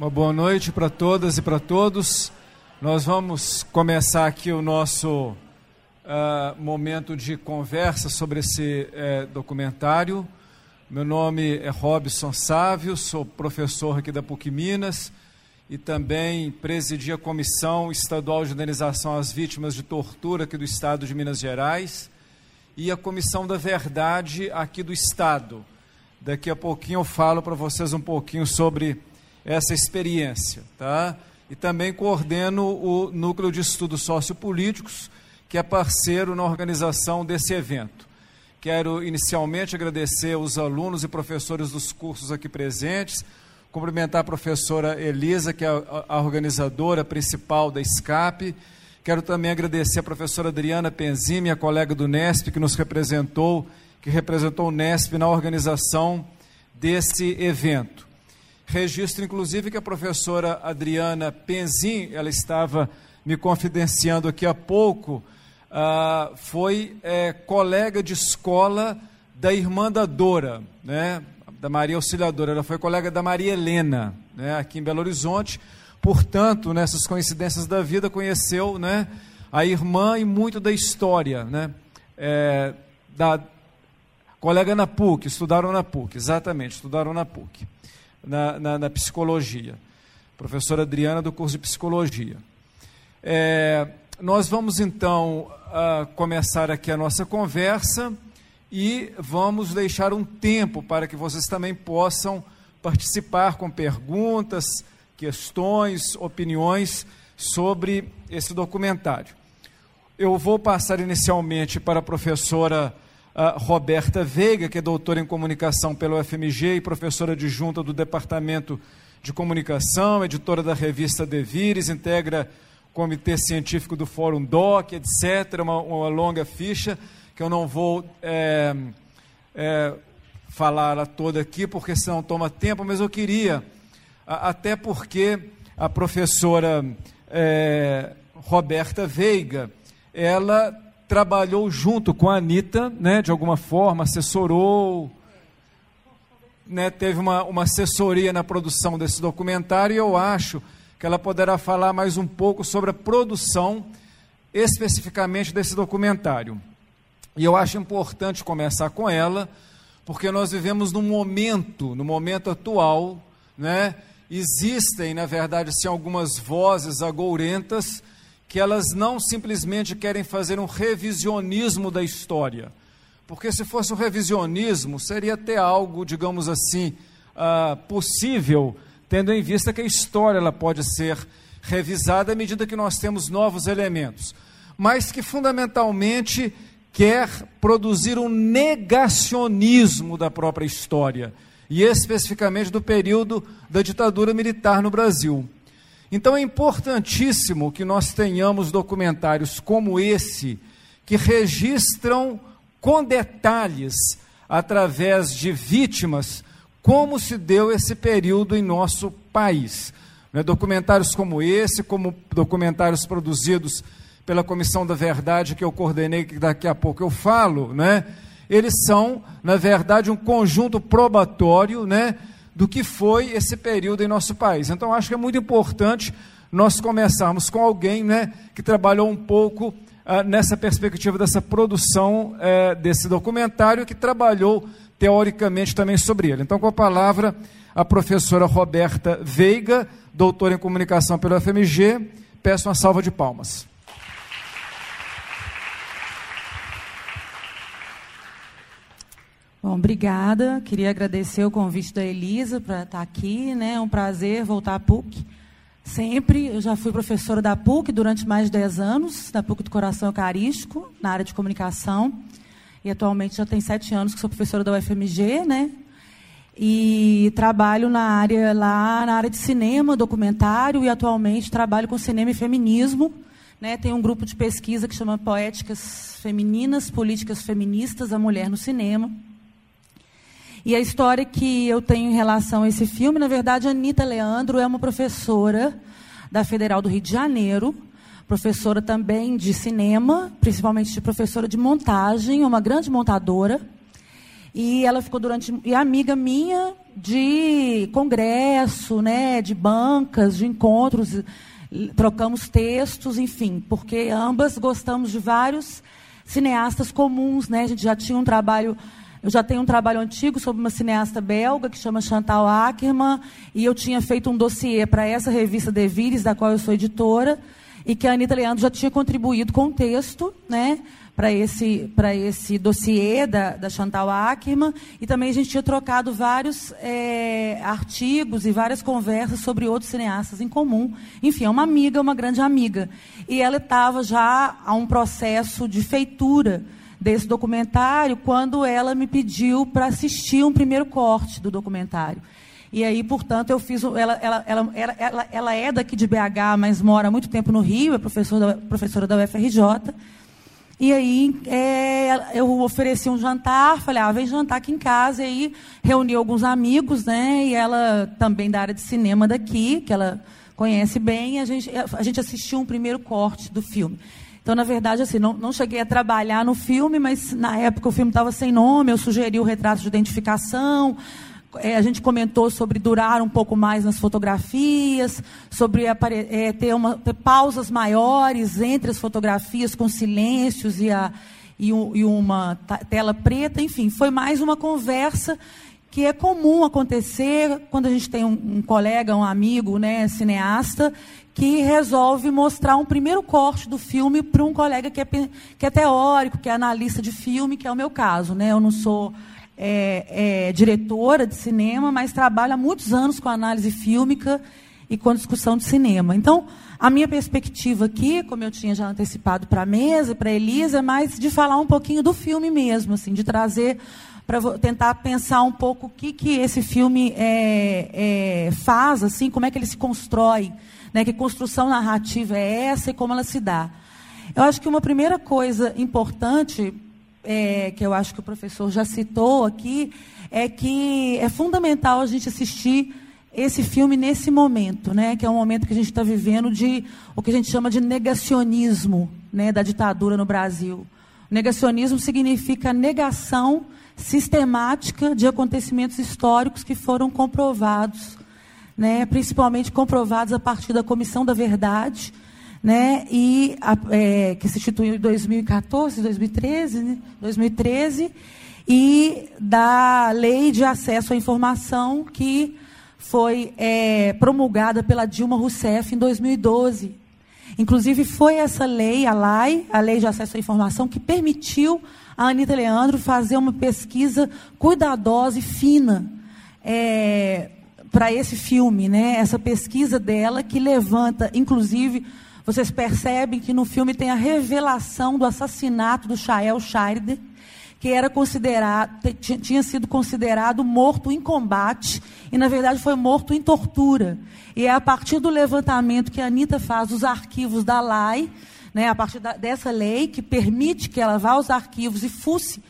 Uma boa noite para todas e para todos. Nós vamos começar aqui o nosso uh, momento de conversa sobre esse uh, documentário. Meu nome é Robson Sávio, sou professor aqui da PUC Minas e também presidi a Comissão Estadual de Indenização às Vítimas de Tortura aqui do Estado de Minas Gerais e a Comissão da Verdade aqui do Estado. Daqui a pouquinho eu falo para vocês um pouquinho sobre essa experiência, tá? E também coordeno o Núcleo de Estudos Sociopolíticos, que é parceiro na organização desse evento. Quero inicialmente agradecer os alunos e professores dos cursos aqui presentes, cumprimentar a professora Elisa, que é a organizadora principal da SCAP. Quero também agradecer a professora Adriana Penzini, minha colega do NESP, que nos representou, que representou o NESP na organização desse evento. Registro, inclusive, que a professora Adriana Penzin, ela estava me confidenciando aqui há pouco, uh, foi é, colega de escola da irmã da Dora, né, da Maria Auxiliadora. Ela foi colega da Maria Helena, né, aqui em Belo Horizonte. Portanto, nessas coincidências da vida, conheceu né, a irmã e muito da história, né, é, da colega na PUC, estudaram na PUC, exatamente, estudaram na PUC na, na, na psicologia. Professora Adriana, do curso de psicologia. É, nós vamos então uh, começar aqui a nossa conversa e vamos deixar um tempo para que vocês também possam participar com perguntas, questões, opiniões sobre esse documentário. Eu vou passar inicialmente para a professora a Roberta Veiga, que é doutora em comunicação pelo FMG e professora adjunta do Departamento de Comunicação, editora da revista Devires, integra o comitê científico do Fórum DOC, etc., uma, uma longa ficha que eu não vou é, é, falar toda aqui, porque senão toma tempo, mas eu queria, até porque a professora é, Roberta Veiga, ela trabalhou junto com a Anitta, né, de alguma forma, assessorou, né, teve uma, uma assessoria na produção desse documentário, e eu acho que ela poderá falar mais um pouco sobre a produção especificamente desse documentário. E eu acho importante começar com ela, porque nós vivemos num momento, no momento atual, né, existem, na verdade, sim, algumas vozes agourentas que elas não simplesmente querem fazer um revisionismo da história. Porque se fosse um revisionismo, seria até algo, digamos assim, uh, possível, tendo em vista que a história ela pode ser revisada à medida que nós temos novos elementos. Mas que fundamentalmente quer produzir um negacionismo da própria história, e especificamente do período da ditadura militar no Brasil. Então é importantíssimo que nós tenhamos documentários como esse, que registram com detalhes, através de vítimas, como se deu esse período em nosso país. Né? Documentários como esse, como documentários produzidos pela Comissão da Verdade, que eu coordenei, que daqui a pouco eu falo, né? eles são, na verdade, um conjunto probatório, né? Do que foi esse período em nosso país. Então, acho que é muito importante nós começarmos com alguém né, que trabalhou um pouco ah, nessa perspectiva dessa produção eh, desse documentário, que trabalhou teoricamente também sobre ele. Então, com a palavra, a professora Roberta Veiga, doutora em comunicação pelo FMG, peço uma salva de palmas. Bom, obrigada. Queria agradecer o convite da Elisa para estar aqui. Né? É um prazer voltar à PUC. Sempre. Eu já fui professora da PUC durante mais de 10 anos, da PUC do Coração Eucarístico, na área de comunicação. E atualmente já tem sete anos que sou professora da UFMG, né? E trabalho na área lá na área de cinema, documentário e atualmente trabalho com cinema e feminismo. Né? Tem um grupo de pesquisa que chama Poéticas Femininas, Políticas Feministas, a Mulher no Cinema. E a história que eu tenho em relação a esse filme, na verdade, a Anitta Leandro é uma professora da Federal do Rio de Janeiro, professora também de cinema, principalmente de professora de montagem, uma grande montadora. E ela ficou durante. E amiga minha, de congresso, né, de bancas, de encontros, trocamos textos, enfim, porque ambas gostamos de vários cineastas comuns, né? A gente já tinha um trabalho eu já tenho um trabalho antigo sobre uma cineasta belga que chama Chantal Ackerman, e eu tinha feito um dossiê para essa revista De Vires, da qual eu sou editora, e que a Anitta Leandro já tinha contribuído com o texto, né? para esse, esse dossiê da, da Chantal Ackerman, e também a gente tinha trocado vários é, artigos e várias conversas sobre outros cineastas em comum. Enfim, é uma amiga, uma grande amiga. E ela estava já a um processo de feitura desse documentário quando ela me pediu para assistir um primeiro corte do documentário. E aí, portanto, eu fiz. Ela, ela, ela, ela, ela é daqui de BH, mas mora há muito tempo no Rio, é professora da, professora da UFRJ. E aí é, eu ofereci um jantar, falei, ah, vem jantar aqui em casa. E aí reuni alguns amigos, né? E ela também da área de cinema daqui, que ela conhece bem, a gente, a gente assistiu um primeiro corte do filme. Então, na verdade, assim, não, não cheguei a trabalhar no filme, mas na época o filme estava sem nome, eu sugeri o retrato de identificação, é, a gente comentou sobre durar um pouco mais nas fotografias, sobre é, ter, uma, ter, pausas maiores entre as fotografias com silêncios e, a, e, e uma tela preta. Enfim, foi mais uma conversa que é comum acontecer quando a gente tem um, um, colega, um amigo, né, cineasta, que resolve mostrar um primeiro corte do filme para um colega que é, que é teórico, que é analista de filme, que é o meu caso. Né? Eu não sou é, é, diretora de cinema, mas trabalha há muitos anos com análise fílmica e com discussão de cinema. Então, a minha perspectiva aqui, como eu tinha já antecipado para a mesa, para a Elisa, é mais de falar um pouquinho do filme mesmo, assim, de trazer para tentar pensar um pouco o que, que esse filme é, é, faz, assim, como é que ele se constrói, né, que construção narrativa é essa e como ela se dá. Eu acho que uma primeira coisa importante é, que eu acho que o professor já citou aqui, é que é fundamental a gente assistir esse filme nesse momento, né, que é um momento que a gente está vivendo de o que a gente chama de negacionismo né, da ditadura no Brasil. Negacionismo significa negação sistemática de acontecimentos históricos que foram comprovados, né, principalmente comprovados a partir da Comissão da Verdade, né, e a, é, que se instituiu em 2014, 2013, né, 2013, e da Lei de Acesso à Informação que foi é, promulgada pela Dilma Rousseff em 2012. Inclusive foi essa lei, a LAI, a Lei de Acesso à Informação, que permitiu a Anitta Leandro fazer uma pesquisa cuidadosa e fina é, para esse filme, né? Essa pesquisa dela que levanta, inclusive, vocês percebem que no filme tem a revelação do assassinato do Shael Scheider, que era considerado, tinha sido considerado morto em combate e, na verdade, foi morto em tortura. E é a partir do levantamento que a Anitta faz dos arquivos da LAI, né, a partir da, dessa lei que permite que ela vá aos arquivos e fusse,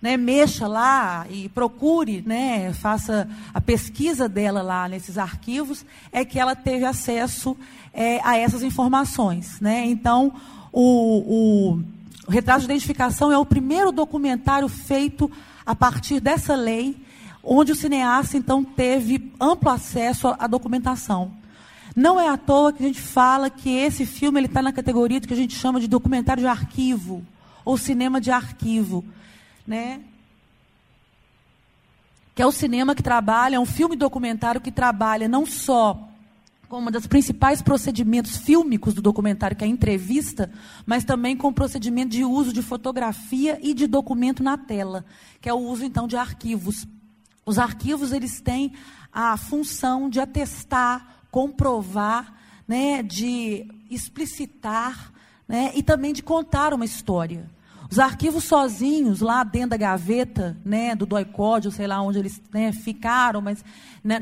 né, mexa lá e procure, né, faça a pesquisa dela lá nesses arquivos, é que ela teve acesso é, a essas informações. Né? Então, o, o, o retrato de identificação é o primeiro documentário feito a partir dessa lei, onde o cineasta, então, teve amplo acesso à, documentação. Não é à toa que a gente fala que esse filme está na categoria do que a gente chama de documentário de arquivo, ou cinema de arquivo. Né? Que é o cinema que trabalha, é um filme documentário que trabalha não só como um dos principais procedimentos fílmicos do documentário, que é a entrevista, mas também com o procedimento de uso de fotografia e de documento na tela, que é o uso então de arquivos. Os arquivos eles têm a função de atestar, comprovar, né, de explicitar, né, e também de contar uma história. Os arquivos sozinhos, lá dentro da gaveta, né, do DOI-CODE, ou sei lá onde eles né, ficaram, mas né,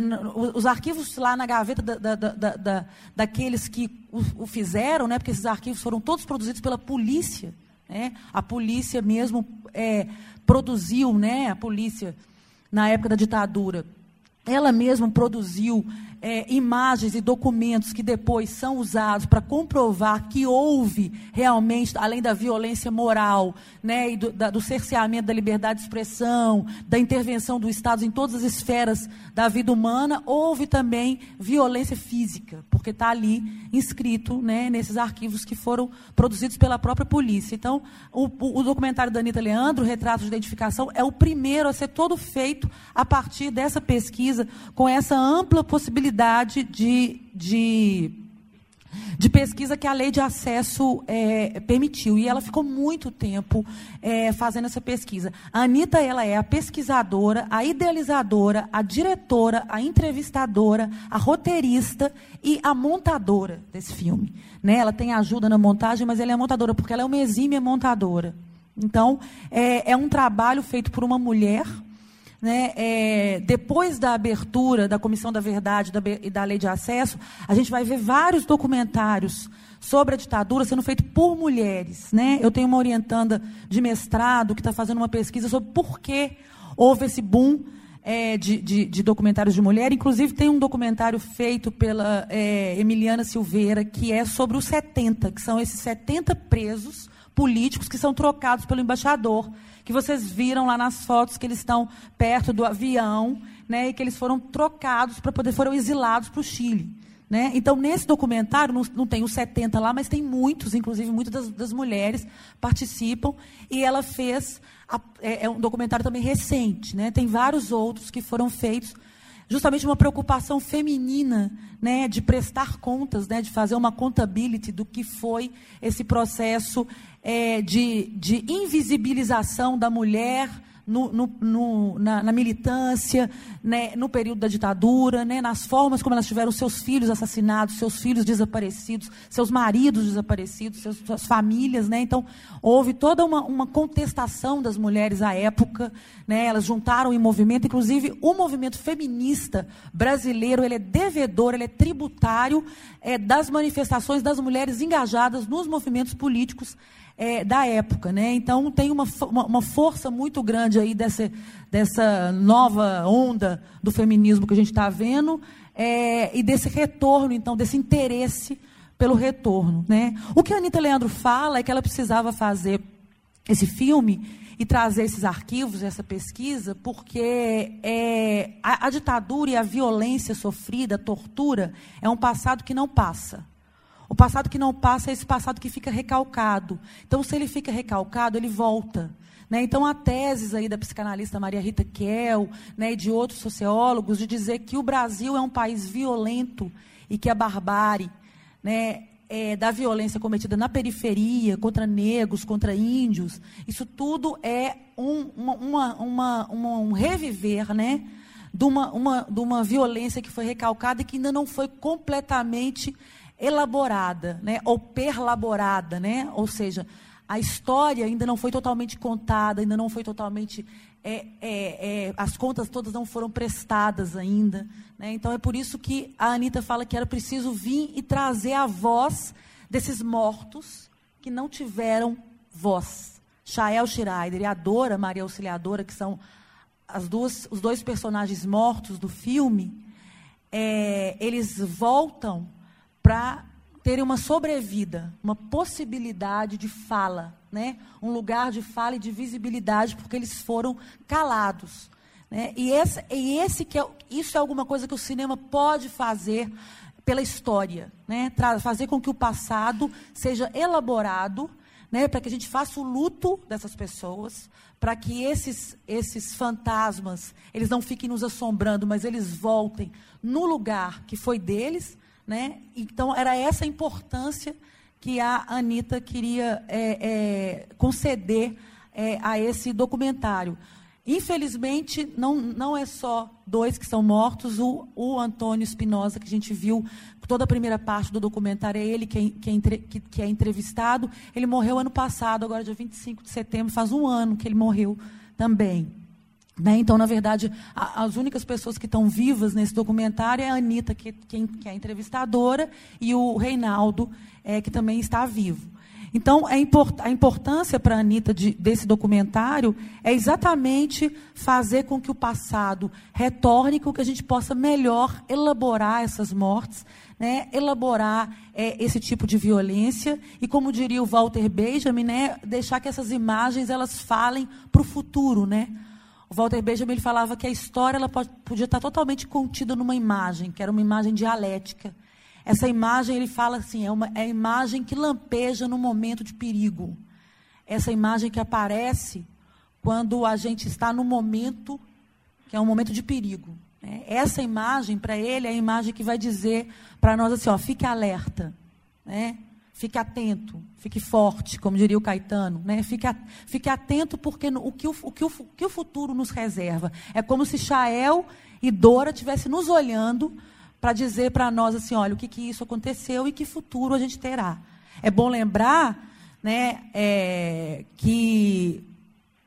os arquivos lá na gaveta da, da, da, da daqueles que o, o, fizeram, né, porque esses arquivos foram todos produzidos pela polícia. Né, a polícia mesmo é, produziu, né, a polícia, na época da ditadura, ela mesma produziu é, imagens e documentos que depois são usados para comprovar que houve realmente, além da violência moral, né, e do, da, do cerceamento da liberdade de expressão, da intervenção do Estado em todas as esferas da vida humana, houve também violência física, porque está ali inscrito né, nesses arquivos que foram produzidos pela própria polícia. Então, o, o, documentário da Anitta Leandro, Retrato de Identificação, é o primeiro a ser todo feito a partir dessa pesquisa, com essa ampla possibilidade de, de de pesquisa que a lei de acesso é, permitiu. E ela ficou muito tempo é, fazendo essa pesquisa. A Anitta ela é a pesquisadora, a idealizadora, a diretora, a entrevistadora, a roteirista e a montadora desse filme. Né? Ela tem ajuda na montagem, mas ela é montadora, porque ela é uma exímia montadora. Então, é, é um trabalho feito por uma mulher né, é, depois da abertura da Comissão da Verdade e da, Lei de Acesso, a gente vai ver vários documentários sobre a ditadura sendo feitos por mulheres. Né? Eu tenho uma orientanda de mestrado que está fazendo uma pesquisa sobre por que houve esse boom é, de, de, de, documentários de mulher. Inclusive, tem um documentário feito pela é, Emiliana Silveira, que é sobre os 70, que são esses 70 presos políticos que são trocados pelo embaixador que vocês viram lá nas fotos que eles estão perto do avião, né, e que eles foram trocados para poder foram exilados para o Chile. Né? Então, nesse documentário, não, não, tem os 70 lá, mas tem muitos, inclusive muitas das, das mulheres participam. E ela fez. A, é, é, um documentário também recente. Né? Tem vários outros que foram feitos. Justamente uma preocupação feminina né, de prestar contas, né, de fazer uma contabilidade do que foi esse processo é, de, de invisibilização da mulher no, no, no, na, na, militância, né, no período da ditadura, né, nas formas como elas tiveram seus filhos assassinados, seus filhos desaparecidos, seus maridos desaparecidos, seus, suas famílias. Né, então, houve toda uma, uma contestação das mulheres à época. Né, elas juntaram em movimento, inclusive o movimento feminista brasileiro ele é devedor, ele é tributário é, das manifestações das mulheres engajadas nos movimentos políticos é, da época. Né? Então, tem uma, uma, força muito grande aí dessa, dessa nova onda do feminismo que a gente está vendo é, e desse retorno, então, desse interesse pelo retorno. Né? O que a Anitta Leandro fala é que ela precisava fazer esse filme e trazer esses arquivos, essa pesquisa, porque é, a, a ditadura e a violência sofrida, a tortura, é um passado que não passa. O passado que não passa é esse passado que fica recalcado. Então, se ele fica recalcado, ele volta. Né? Então, há teses aí da psicanalista Maria Rita Kell né, e de outros sociólogos de dizer que o Brasil é um país violento e que a barbárie né, é, da violência cometida na periferia, contra negros, contra índios, isso tudo é um, uma, uma, uma, um reviver né, de, uma, uma, de uma violência que foi recalcada e que ainda não foi completamente elaborada, né, ou perlaborada, né, ou seja, a história ainda não foi totalmente contada, ainda não foi totalmente é, é, é, as contas todas não foram prestadas ainda. Né? Então é por isso que a Anitta fala que era preciso vir e trazer a voz desses mortos que não tiveram voz. Chael Schreider e a Dora, Maria Auxiliadora, que são as duas, os dois personagens mortos do filme, é, eles voltam para terem uma sobrevida, uma possibilidade de fala, né? um lugar de fala e de visibilidade, porque eles foram calados. Né? E, esse, e esse que é, isso é alguma coisa que o cinema pode fazer pela história, né? fazer com que o passado seja elaborado, né? para que a gente faça o luto dessas pessoas, para que esses, esses fantasmas eles não fiquem nos assombrando, mas eles voltem no lugar que foi deles, né? Então, era essa importância que a Anitta queria é, é, conceder é, a esse documentário. Infelizmente, não, não é só dois que são mortos. O, o Antônio Espinosa, que a gente viu toda a primeira parte do documentário, é ele que é, é, que é entrevistado. Ele morreu ano passado, agora dia 25 de setembro, faz um ano que ele morreu também. Né? Então, na verdade, a, as únicas pessoas que estão vivas nesse documentário é a Anitta, que, que, que é a entrevistadora, e o Reinaldo, é, que também está vivo. Então, a, import, a importância para a Anitta de, desse documentário é exatamente fazer com que o passado retorne, com que a gente possa melhor elaborar essas mortes, né, elaborar é, esse tipo de violência e, como diria o Walter Benjamin, né, deixar que essas imagens elas falem para o futuro, né? O Walter Benjamin ele falava que a história ela pode, podia estar totalmente contida numa imagem, que era uma imagem dialética. Essa imagem, ele fala assim, é, uma, é a imagem que lampeja no momento de perigo. Essa imagem que aparece quando a gente está no momento que é um momento de perigo. Né? Essa imagem, para ele, é a imagem que vai dizer para nós assim, ó, fique alerta, né? Fique atento, fique forte, como diria o Caetano, né? Fique, fique atento porque o que o, o, que o, o que o futuro nos reserva. É como se Chael e Dora estivessem nos olhando para dizer para nós assim, olha, o que, que isso aconteceu e que futuro a gente terá. É bom lembrar né, é, que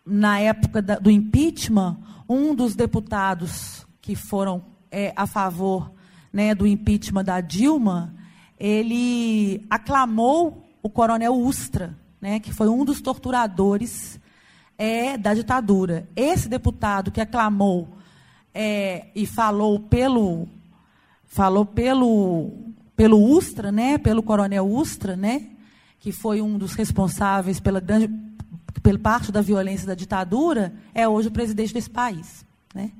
na época da, do impeachment, um dos deputados que foram é, a favor né, do impeachment da Dilma, ele aclamou o coronel Ustra, né, que foi um dos torturadores é, da ditadura. Esse deputado que aclamou é, e falou pelo falou pelo pelo Ustra, né, pelo coronel Ustra, né, que foi um dos responsáveis pela grande pela parte da violência da ditadura, é hoje o presidente desse país, né?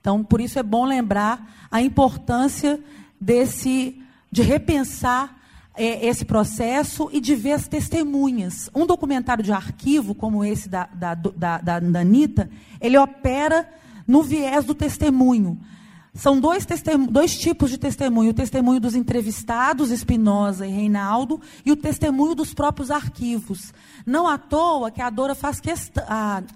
Então, por isso é bom lembrar a importância desse de repensar é, esse processo e de ver as testemunhas. Um documentário de arquivo, como esse da, da, da, da, da Anitta, ele opera no viés do testemunho. São dois, dois tipos de testemunho: o testemunho dos entrevistados, Espinosa e Reinaldo, e o testemunho dos próprios arquivos. Não à toa que a Dora faz questão,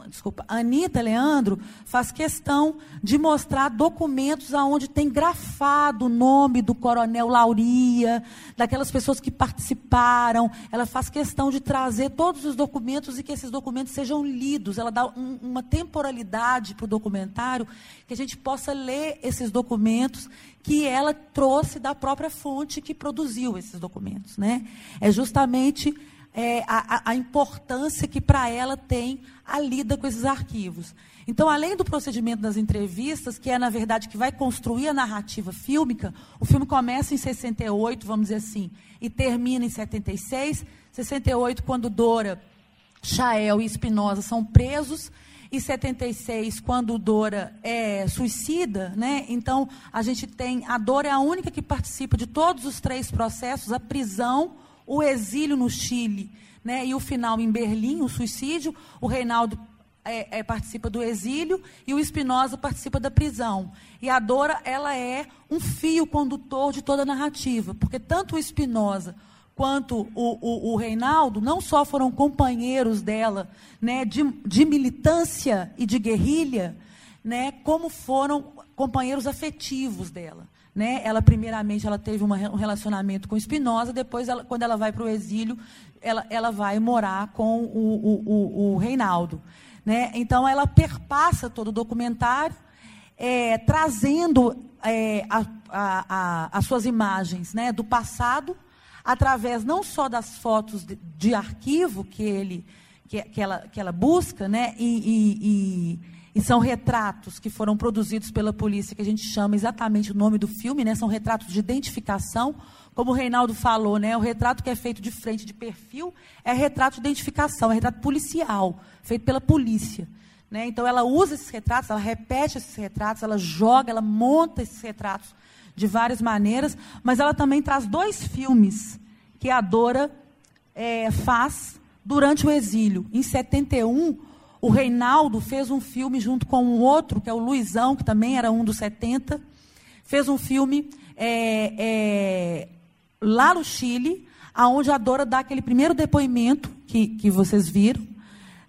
desculpa, a Anitta Leandro faz questão de mostrar documentos aonde tem grafado o nome do coronel Lauria, daquelas pessoas que participaram. Ela faz questão de trazer todos os documentos e que esses documentos sejam lidos. Ela dá um, uma temporalidade para o documentário que a gente possa ler esses documentos que ela trouxe da própria fonte que produziu esses documentos. Né? É justamente é, a, a importância que para ela tem a lida com esses arquivos. Então, além do procedimento das entrevistas, que é, na verdade, que vai construir a narrativa fílmica, o filme começa em 68, vamos dizer assim, e termina em 76. 68, quando Dora, Chael e Espinosa são presos, e 76, quando Dora é suicida, né? Então a gente tem a Dora é a única que participa de todos os três processos, a prisão, o exílio no Chile, né? E o final em Berlim, o suicídio. O Reinaldo é, é, participa do exílio e o Espinosa participa da prisão. E a Dora ela é um fio condutor de toda a narrativa, porque tanto o Espinosa quanto o, o, o, Reinaldo não só foram companheiros dela né, de, de militância e de guerrilha, né, como foram companheiros afetivos dela. Né? Ela, primeiramente, ela teve uma, um relacionamento com Espinosa, depois, ela, quando ela vai para o exílio, ela, ela vai morar com o, o, o Reinaldo. Né? Então, ela perpassa todo o documentário, é, trazendo é, a, a, a, as suas imagens né, do passado, através não só das fotos de, de arquivo que, ele, que, que, ela, que ela busca, né, e, e, e, e, são retratos que foram produzidos pela polícia, que a gente chama exatamente o nome do filme, né, são retratos de identificação, como o Reinaldo falou, né, o retrato que é feito de frente, de perfil, é retrato de identificação, é retrato policial, feito pela polícia. Né? Então, ela usa esses retratos, ela repete esses retratos, ela joga, ela monta esses retratos de várias maneiras, mas ela também traz dois filmes que a Dora é, faz durante o exílio. Em 71, o Reinaldo fez um filme junto com um outro, que é o Luizão, que também era um dos 70, fez um filme é, é, lá no Chile, aonde a Dora dá aquele primeiro depoimento que, que vocês viram,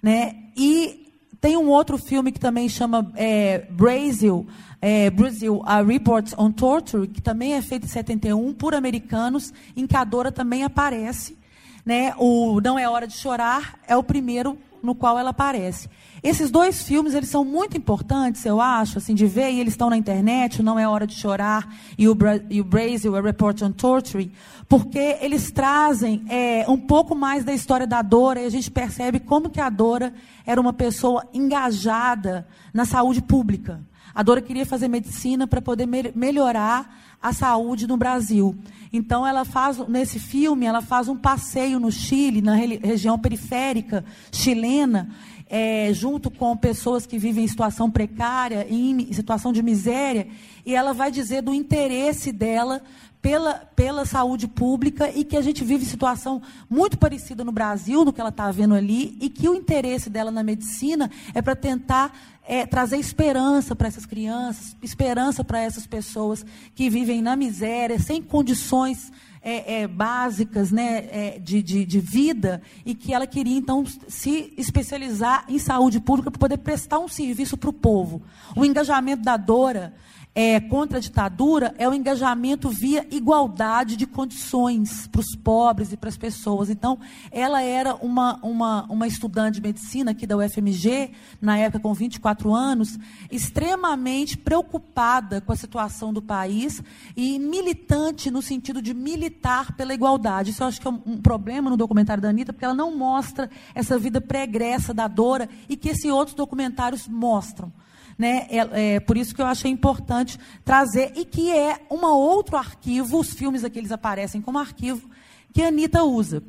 né? E tem um outro filme que também chama é, Brasil, é, Brasil, a Reports on Torture, que também é feito em 71 por americanos, em que a Dora também aparece. Né? O Não é Hora de Chorar é o primeiro no qual ela aparece. Esses dois filmes, eles são muito importantes, eu acho, assim, de ver, e eles estão na internet, Não é Hora de Chorar e o, Bra e o Brasil, A Report on Torture, porque eles trazem é, um pouco mais da história da Dora, e a gente percebe como que a Dora era uma pessoa engajada na saúde pública. A Dora queria fazer medicina para poder me melhorar a saúde no Brasil. Então ela faz nesse filme, ela faz um passeio no Chile, na região periférica chilena, é, junto com pessoas que vivem em situação precária, em situação de miséria, e ela vai dizer do interesse dela pela, pela saúde pública e que a gente vive situação muito parecida no Brasil, no que ela está vendo ali, e que o interesse dela na medicina é para tentar é, trazer esperança para essas crianças, esperança para essas pessoas que vivem na miséria, sem condições é, é, básicas né, é, de, de, de, vida e que ela queria, então, se especializar em saúde pública para poder prestar um serviço para o povo. O engajamento da Dora é, contra a ditadura é o engajamento via igualdade de condições para os pobres e para as pessoas. Então, ela era uma, uma, uma estudante de medicina aqui da UFMG, na época com 24 anos, extremamente preocupada com a situação do país e militante no sentido de militar pela igualdade. Isso eu acho que é um, problema no documentário da Anitta, porque ela não mostra essa vida pregressa da Dora e que esses outros documentários mostram. Né? É, é, por isso que eu achei importante trazer, e que é um outro arquivo, os filmes aqui eles aparecem como arquivo, que a Anitta usa.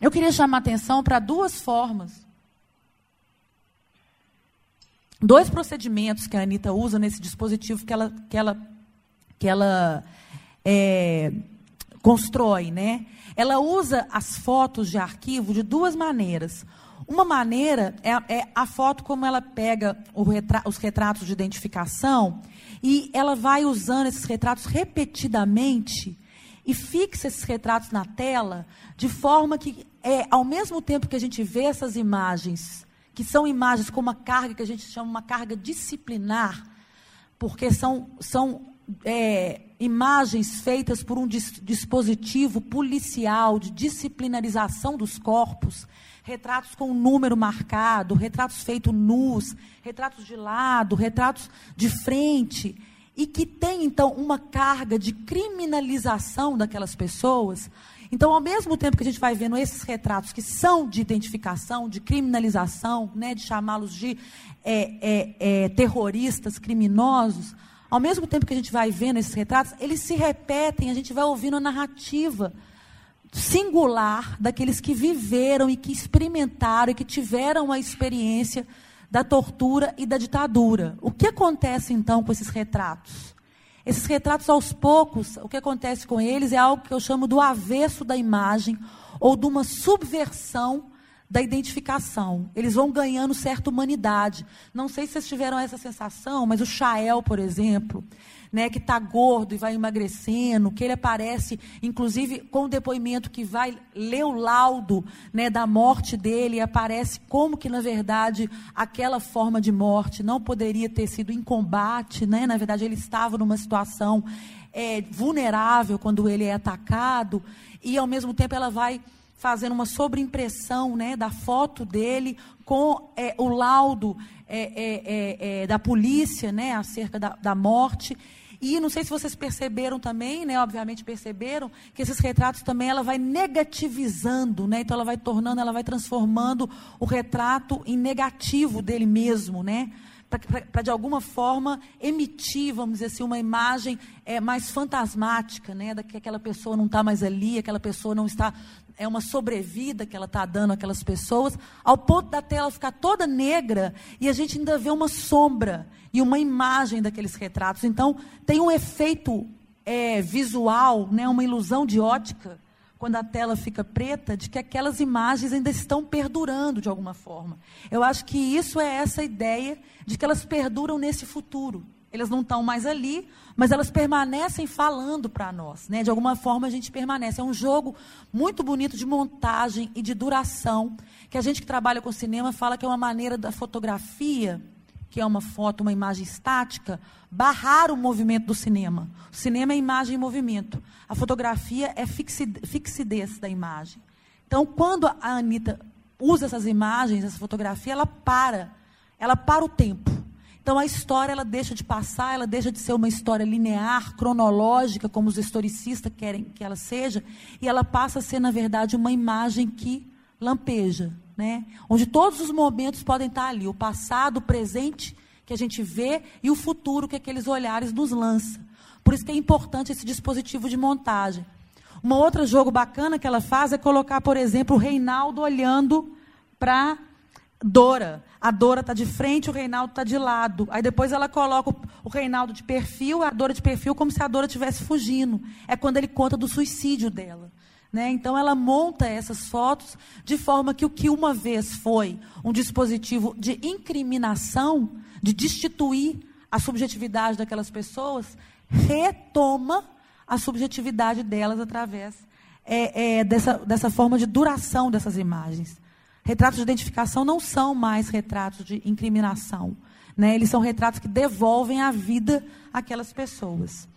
Eu queria chamar atenção para duas formas. Dois procedimentos que a Anitta usa nesse dispositivo que ela, que ela, que ela é, constrói. Né? Ela usa as fotos de arquivo de duas maneiras. Uma maneira é, é a foto como ela pega retra os retratos de identificação e ela vai usando esses retratos repetidamente e fixa esses retratos na tela de forma que, é, ao mesmo tempo que a gente vê essas imagens, que são imagens com uma carga que a gente chama uma carga disciplinar, porque são, são é, imagens feitas por um dis dispositivo policial de disciplinarização dos corpos, retratos com número marcado, retratos feitos nus, retratos de lado, retratos de frente, e que tem então uma carga de criminalização daquelas pessoas. Então, ao mesmo tempo que a gente vai vendo esses retratos que são de identificação, de criminalização, né, de chamá-los de é, é, é, terroristas, criminosos, ao mesmo tempo que a gente vai vendo esses retratos, eles se repetem, a gente vai ouvindo a narrativa singular daqueles que viveram e que experimentaram e que tiveram a experiência da tortura e da ditadura. O que acontece então com esses retratos? Esses retratos, aos poucos, o que acontece com eles é algo que eu chamo do avesso da imagem ou de uma subversão da identificação. Eles vão ganhando certa humanidade. Não sei se vocês tiveram essa sensação, mas o Chael, por exemplo, né, que está gordo e vai emagrecendo, que ele aparece, inclusive, com o depoimento que vai ler o laudo né, da morte dele, e aparece como que, na verdade, aquela forma de morte não poderia ter sido em combate, né? na verdade, ele estava numa situação é, vulnerável quando ele é atacado, e, ao mesmo tempo, ela vai fazendo uma sobreimpressão né, da foto dele com é, o laudo é, é, é, é da polícia né, acerca da, da morte. E não sei se vocês perceberam também, né, obviamente perceberam, que esses retratos também ela vai negativizando, né? Então ela vai tornando, ela vai transformando o retrato em negativo dele mesmo, né? Para de alguma forma emitir, vamos dizer assim, uma imagem é, mais fantasmática, né? Da que aquela pessoa não está mais ali, aquela pessoa não está é uma sobrevida que ela está dando àquelas pessoas, ao ponto da tela ficar toda negra e a gente ainda vê uma sombra e uma imagem daqueles retratos. Então, tem um efeito é, visual, né, uma ilusão de ótica, quando a tela fica preta, de que aquelas imagens ainda estão perdurando de alguma forma. Eu acho que isso é essa ideia de que elas perduram nesse futuro. Elas não estão mais ali, mas elas permanecem falando para nós. Né? De alguma forma a gente permanece. É um jogo muito bonito de montagem e de duração, que a gente que trabalha com cinema fala que é uma maneira da fotografia que é uma foto, uma imagem estática, barrar o movimento do cinema. O cinema é imagem em movimento. A fotografia é fixidez da imagem. Então, quando a Anitta usa essas imagens, essa fotografia, ela para. Ela para o tempo. Então a história ela deixa de passar, ela deixa de ser uma história linear, cronológica, como os historicistas querem que ela seja, e ela passa a ser, na verdade, uma imagem que lampeja, né? onde todos os momentos podem estar ali, o passado, o presente que a gente vê e o futuro que aqueles olhares nos lançam. Por isso que é importante esse dispositivo de montagem. Um outro jogo bacana que ela faz é colocar, por exemplo, o Reinaldo olhando para Dora. A Dora está de frente, o Reinaldo está de lado. Aí depois ela coloca o Reinaldo de perfil, a Dora de perfil, como se a Dora estivesse fugindo. É quando ele conta do suicídio dela. Né? Então ela monta essas fotos de forma que o que uma vez foi um dispositivo de incriminação, de destituir a subjetividade daquelas pessoas, retoma a subjetividade delas através é, é, dessa, dessa forma de duração dessas imagens. Retratos de identificação não são mais retratos de incriminação. Né? Eles são retratos que devolvem a vida àquelas pessoas.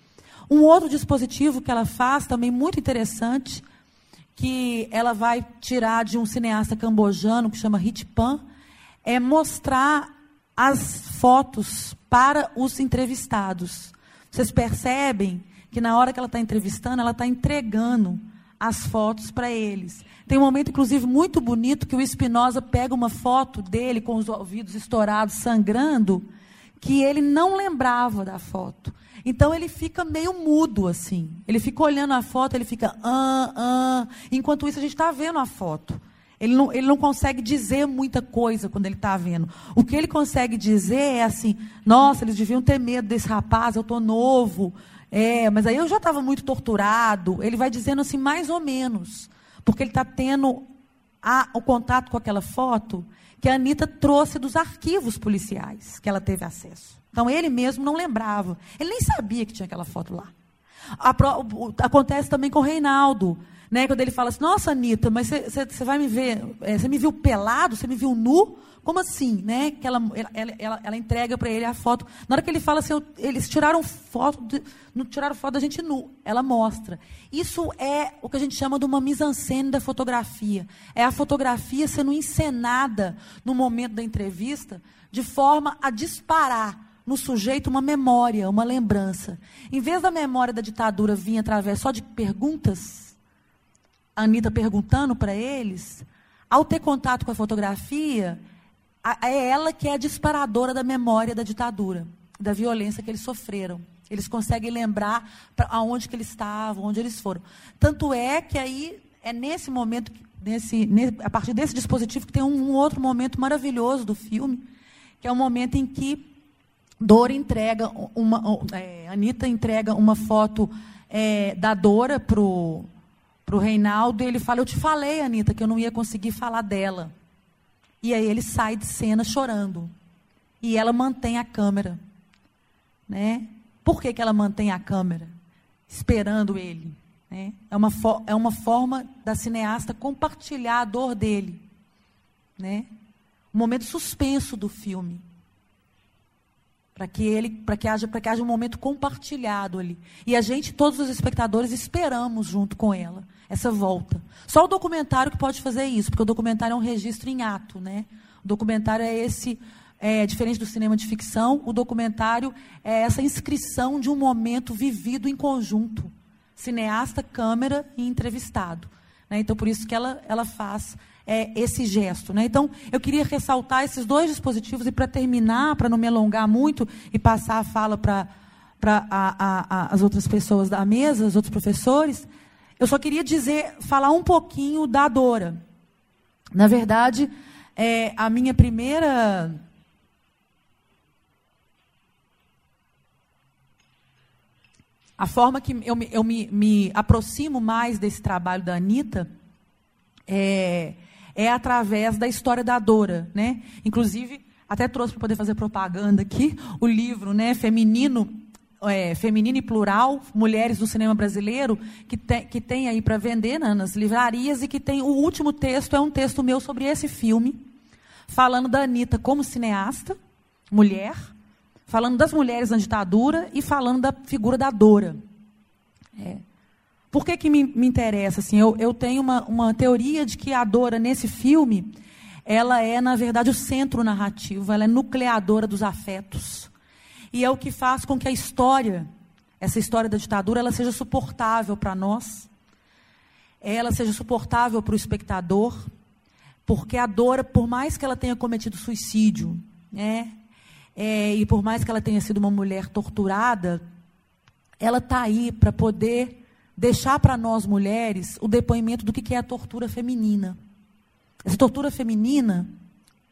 Um outro dispositivo que ela faz, também muito interessante, que ela vai tirar de um cineasta cambojano que chama Pan, é mostrar as fotos para os entrevistados. Vocês percebem que na hora que ela está entrevistando, ela está entregando as fotos para eles. Tem um momento, inclusive, muito bonito que o Espinosa pega uma foto dele com os ouvidos estourados, sangrando, que ele não lembrava da foto. Então ele fica meio mudo assim. Ele fica olhando a foto, ele fica ah, ah. Enquanto isso a gente está vendo a foto. Ele não, ele não consegue dizer muita coisa quando ele está vendo. O que ele consegue dizer é assim: nossa, eles deviam ter medo desse rapaz, eu estou novo. É, mas aí eu já estava muito torturado. Ele vai dizendo assim, mais ou menos. Porque ele está tendo a, o contato com aquela foto que a Anitta trouxe dos arquivos policiais que ela teve acesso. Então ele mesmo não lembrava. Ele nem sabia que tinha aquela foto lá. A, acontece também com o Reinaldo. Né, quando ele fala assim, nossa, Anitta, mas você vai me ver, é, você me viu pelado, você me viu nu? Como assim? Né? Que ela, ela, ela, ela entrega para ele a foto. Na hora que ele fala assim, eles tiraram foto, de, não tiraram foto da gente nu. Ela mostra. Isso é o que a gente chama de uma mise-en-scène da fotografia. É a fotografia sendo encenada no momento da entrevista de forma a disparar no sujeito uma memória, uma lembrança. Em vez da memória da ditadura vir através só de perguntas, a Anitta perguntando para eles, ao ter contato com a fotografia, é ela que é a disparadora da memória da ditadura, da violência que eles sofreram. Eles conseguem lembrar aonde que eles estavam, onde eles foram. Tanto é que aí é nesse momento, nesse, a partir desse dispositivo, que tem um, um outro momento maravilhoso do filme, que é o um momento em que Dora entrega uma, é, Anitta entrega uma foto é, da Dora pro pro Reinaldo e ele fala: Eu te falei, Anitta, que eu não ia conseguir falar dela. E aí ele sai de cena chorando. E ela mantém a câmera. Né? Por que, que ela mantém a câmera? Esperando ele. Né? É, uma é uma forma da cineasta compartilhar a dor dele. Né? Um momento suspenso do filme. Para que ele, para que haja, para que haja um momento compartilhado ali. E a gente, todos os espectadores, esperamos junto com ela essa volta. Só o documentário que pode fazer isso, porque o documentário é um registro em ato, né? O documentário é esse, é, diferente do cinema de ficção, o documentário é essa inscrição de um momento vivido em conjunto, cineasta, câmera e entrevistado. Né? Então, por isso que ela, ela faz é, esse gesto. Né? Então, eu queria ressaltar esses dois dispositivos e, para terminar, para não me alongar muito e passar a fala para as outras pessoas da mesa, os outros professores, eu só queria dizer, falar um pouquinho da Dora. Na verdade, é, a minha primeira a forma que eu, me, eu me, me, aproximo mais desse trabalho da Anitta é, é através da história da Dora. Né? Inclusive, até trouxe para poder fazer propaganda aqui, o livro né, Feminino é, feminino e plural, mulheres do cinema brasileiro, que, te, que tem aí para vender né, nas livrarias e que tem o último texto é um texto meu sobre esse filme, falando da Anitta como cineasta, mulher, falando das mulheres na ditadura e falando da figura da Dora. É, por que, que me, me interessa? Assim, eu, eu tenho uma, uma teoria de que a Dora, nesse filme, ela é, na verdade, o centro narrativo, ela é nucleadora dos afetos. E é o que faz com que a história, essa história da ditadura, ela seja suportável para nós, ela seja suportável para o espectador, porque a Dora, por mais que ela tenha cometido suicídio, né, é, e por mais que ela tenha sido uma mulher torturada, ela está aí para poder deixar para nós mulheres o depoimento do que é a tortura feminina. Essa tortura feminina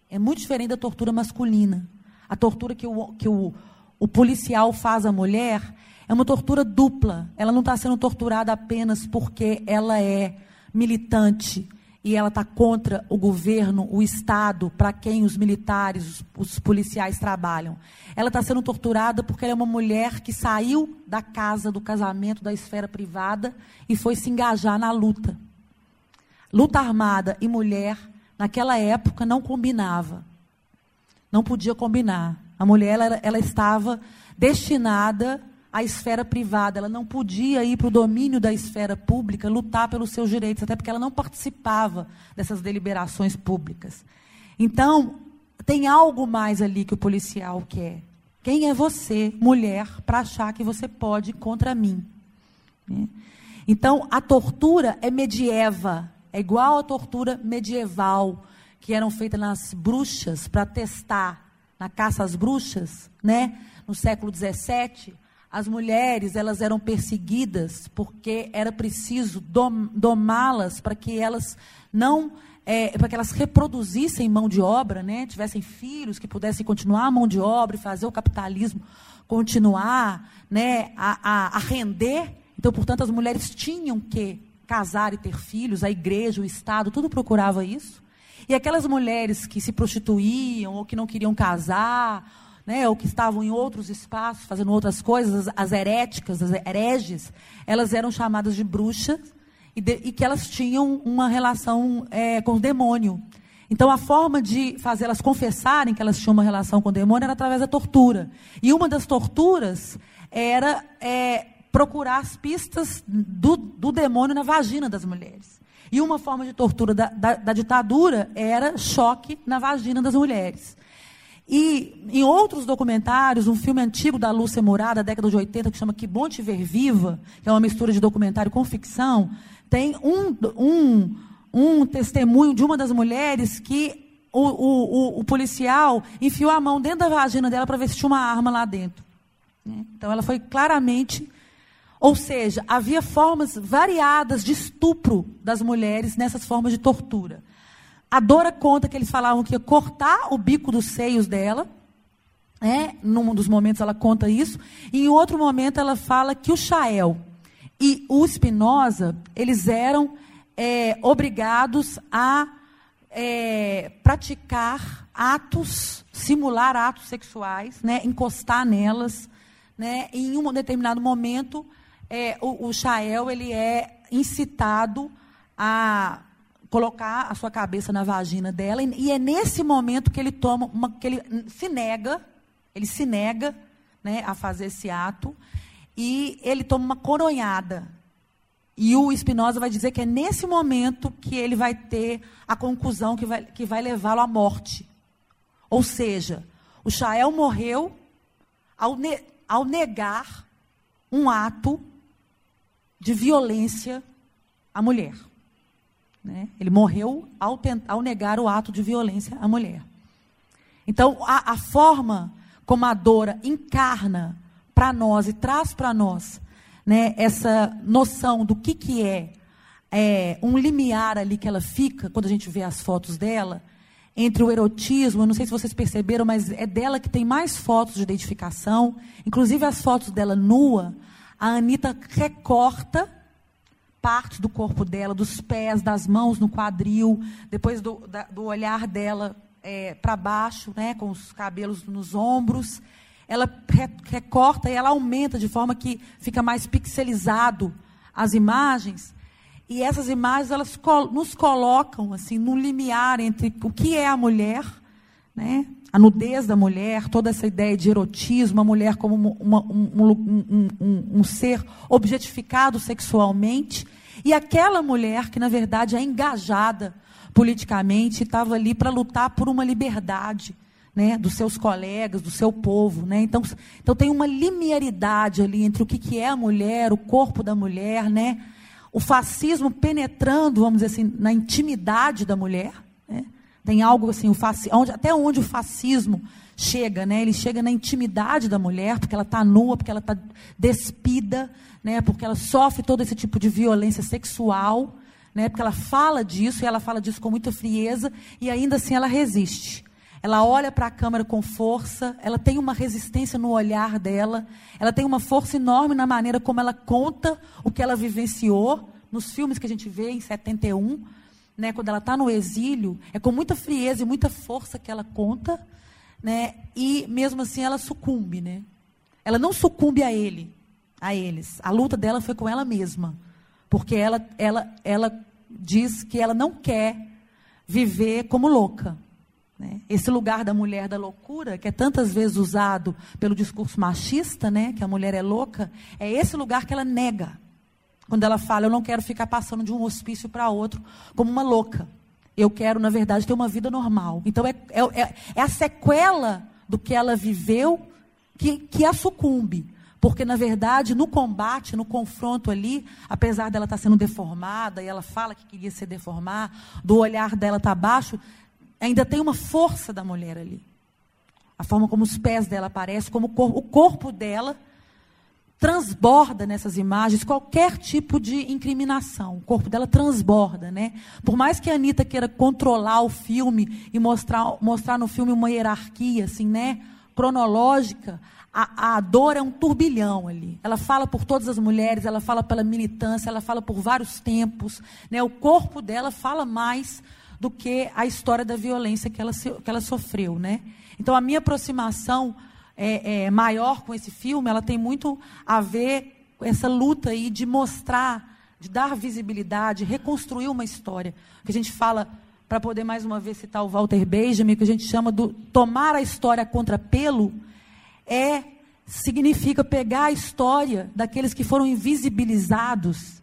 é muito diferente da tortura masculina. A tortura que o, que o, o policial faz à mulher é uma tortura dupla. Ela não está sendo torturada apenas porque ela é militante e ela está contra o governo, o Estado, para quem os militares, os, os policiais trabalham. Ela está sendo torturada porque ela é uma mulher que saiu da casa, do casamento, da esfera privada e foi se engajar na luta. Luta armada e mulher, naquela época, não combinava. Não podia combinar. A mulher ela, ela estava destinada à esfera privada, ela não podia ir para o domínio da esfera pública, lutar pelos seus direitos, até porque ela não participava dessas deliberações públicas. Então, tem algo mais ali que o policial quer. Quem é você, mulher, para achar que você pode contra mim? Né? Então, a tortura é medieva, é igual à tortura medieval, que eram feitas nas bruxas para testar, na caça às bruxas, né? no século XVII, as mulheres elas eram perseguidas porque era preciso dom, domá-las para que elas não é, para que elas reproduzissem mão de obra, né? tivessem filhos que pudessem continuar a mão de obra e fazer o capitalismo continuar né? a, a, a render. Então, portanto, as mulheres tinham que casar e ter filhos, a igreja, o Estado, tudo procurava isso. E aquelas mulheres que se prostituíam ou que não queriam casar né, ou que estavam em outros espaços, fazendo outras coisas, as, as heréticas, as hereges, elas eram chamadas de bruxas e, de, e que elas tinham uma relação é, com o demônio. Então, a forma de fazer elas confessarem que elas tinham uma relação com o demônio era através da tortura. E uma das torturas era é, procurar as pistas do, do, demônio na vagina das mulheres. E uma forma de tortura da, da, da ditadura era choque na vagina das mulheres. E em outros documentários, um filme antigo da Lúcia Mourada, da década de 80, que chama Que Bom Te Ver Viva, que é uma mistura de documentário com ficção, tem um, um, um testemunho de uma das mulheres que o, o, o, o policial enfiou a mão dentro da vagina dela para ver se tinha uma arma lá dentro. Né? Então ela foi claramente. Ou seja, havia formas variadas de estupro das mulheres nessas formas de tortura. A Dora conta que eles falavam que ia cortar o bico dos seios dela. Né? Num dos momentos ela conta isso. E em outro momento ela fala que o Chael e o Spinoza, eles eram é, obrigados a é, praticar atos, simular atos sexuais, né? encostar nelas. Né? E em um determinado momento, é, o, o Chael ele é incitado a colocar a sua cabeça na vagina dela, e é nesse momento que ele toma uma, que ele se nega, ele se nega né, a fazer esse ato, e ele toma uma coronhada. E o Espinosa vai dizer que é nesse momento que ele vai ter a conclusão que vai, que vai levá-lo à morte. Ou seja, o Chael morreu ao, ne ao negar um ato de violência à mulher. Né? Ele morreu ao, ao, negar o ato de violência à mulher. Então, a, a forma como a Dora encarna para nós e traz para nós né, essa noção do que, que é, é, um limiar ali que ela fica, quando a gente vê as fotos dela, entre o erotismo, não sei se vocês perceberam, mas é dela que tem mais fotos de identificação, inclusive as fotos dela nua, a Anitta recorta parte do corpo dela, dos pés, das mãos no quadril, depois do, da, do olhar dela é, para baixo, né, com os cabelos nos ombros. Ela recorta e ela aumenta de forma que fica mais pixelizado as imagens. E essas imagens elas nos colocam assim no limiar entre o que é a mulher, né? a nudez da mulher, toda essa ideia de erotismo, a mulher como uma, um, um, um, um, ser objetificado sexualmente, e aquela mulher que, na verdade, é engajada politicamente, estava ali para lutar por uma liberdade né, dos seus colegas, do seu povo. Né? Então, então, tem uma linearidade ali entre o que, que é a mulher, o corpo da mulher, né? o fascismo penetrando, vamos dizer assim, na intimidade da mulher. Tem algo assim, o fasc... onde, até onde o fascismo chega, né? Ele chega na intimidade da mulher, porque ela está nua, porque ela está despida, né? Porque ela sofre todo esse tipo de violência sexual, né? Porque ela fala disso e ela fala disso com muita frieza e ainda assim ela resiste. Ela olha para a câmera com força, ela tem uma resistência no olhar dela, ela tem uma força enorme na maneira como ela conta o que ela vivenciou nos filmes que a gente vê em 71, né, quando ela está no exílio, é com muita frieza e muita força que ela conta, né, e mesmo assim ela sucumbe, né? Ela não sucumbe a ele, a eles. A luta dela foi com ela mesma, porque ela, ela, ela diz que ela não quer viver como louca. Né? Esse lugar da mulher da loucura, que é tantas vezes usado pelo discurso machista, né, que a mulher é louca, é esse lugar que ela nega. Quando ela fala, eu não quero ficar passando de um hospício para outro como uma louca. Eu quero, na verdade, ter uma vida normal. Então, é, é, é, é a sequela do que ela viveu que, que a sucumbe. Porque, na verdade, no combate, no confronto ali, apesar dela estar tá sendo deformada, e ela fala que queria se deformar, do olhar dela estar tá baixo, ainda tem uma força da mulher ali. A forma como os pés dela aparecem, como o corpo, o corpo dela transborda nessas imagens qualquer tipo de incriminação. O corpo dela transborda, né? Por mais que a Anitta queira controlar o filme e mostrar, mostrar no filme uma hierarquia, assim, né? Cronológica, a, a dor é um turbilhão ali. Ela fala por todas as mulheres, ela fala pela militância, ela fala por vários tempos, né? O corpo dela fala mais do que a história da violência que ela, que ela sofreu, né? Então, a minha aproximação é, é, maior com esse filme, ela tem muito a ver com essa luta aí de mostrar, de dar visibilidade, reconstruir uma história. Que a gente fala, para poder mais uma vez citar o Walter Benjamin, que a gente chama do tomar a história contra pelo, é significa pegar a história daqueles que foram invisibilizados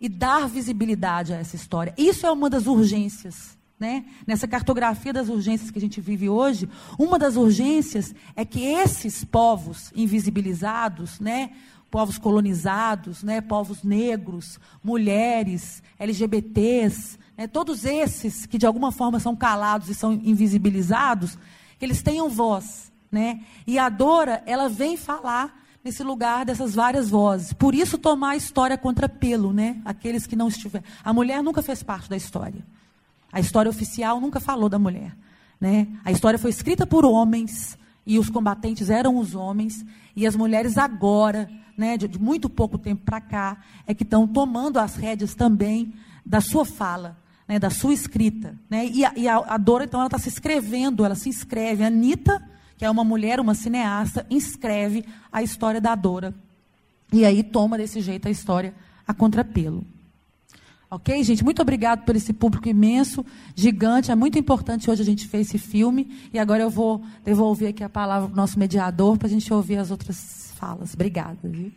e dar visibilidade a essa história. Isso é uma das urgências né? Nessa cartografia das urgências que a gente vive hoje, uma das urgências é que esses povos invisibilizados, né? povos colonizados, né? povos negros, mulheres, LGBTs, né? todos esses que de alguma forma são calados e são invisibilizados, que eles tenham voz. Né? E a Dora, ela vem falar nesse lugar dessas várias vozes. Por isso tomar a história contra pelo, né? Aqueles que não estiveram. A mulher nunca fez parte da história. A história oficial nunca falou da mulher. Né? A história foi escrita por homens, e os combatentes eram os homens, e as mulheres agora, né, de, de muito pouco tempo para cá, é que estão tomando as rédeas também da sua fala, né, da sua escrita. Né? E, a, e a, a Dora, então, ela está se escrevendo, ela se inscreve. A Anitta, que é uma mulher, uma cineasta, inscreve a história da Dora. E aí toma desse jeito a história a contrapelo. Ok, gente? Muito obrigado por esse público imenso, gigante. É muito importante hoje a gente fez esse filme. E agora eu vou devolver aqui a palavra para o nosso mediador para a gente ouvir as outras falas. Obrigada. Viu?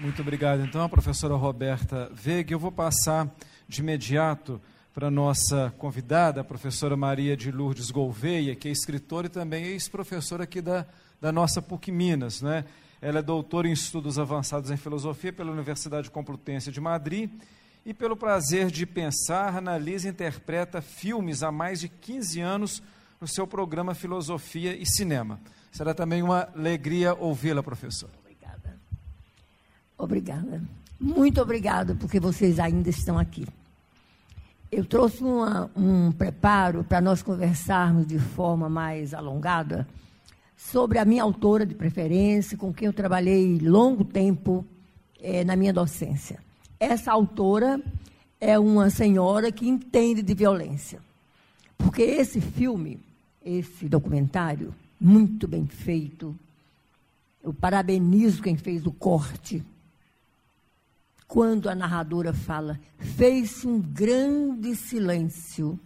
Muito obrigado. Então, a professora Roberta Veiga. Eu vou passar de imediato para a nossa convidada, a professora Maria de Lourdes Gouveia, que é escritora e também ex-professora aqui da, da nossa PUC Minas. Né? Ela é doutora em estudos avançados em filosofia pela Universidade Complutense de Madrid e pelo prazer de pensar, analisa e interpreta filmes há mais de 15 anos no seu programa Filosofia e Cinema. Será também uma alegria ouvi-la, professora. Obrigada. Obrigada. Muito obrigada porque vocês ainda estão aqui. Eu trouxe uma, um preparo para nós conversarmos de forma mais alongada sobre a minha autora de preferência, com quem eu trabalhei longo tempo é, na minha docência. Essa autora é uma senhora que entende de violência. Porque esse filme, esse documentário, muito bem feito, eu parabenizo quem fez o corte. quando a narradora fala, fez-se um grande silêncio.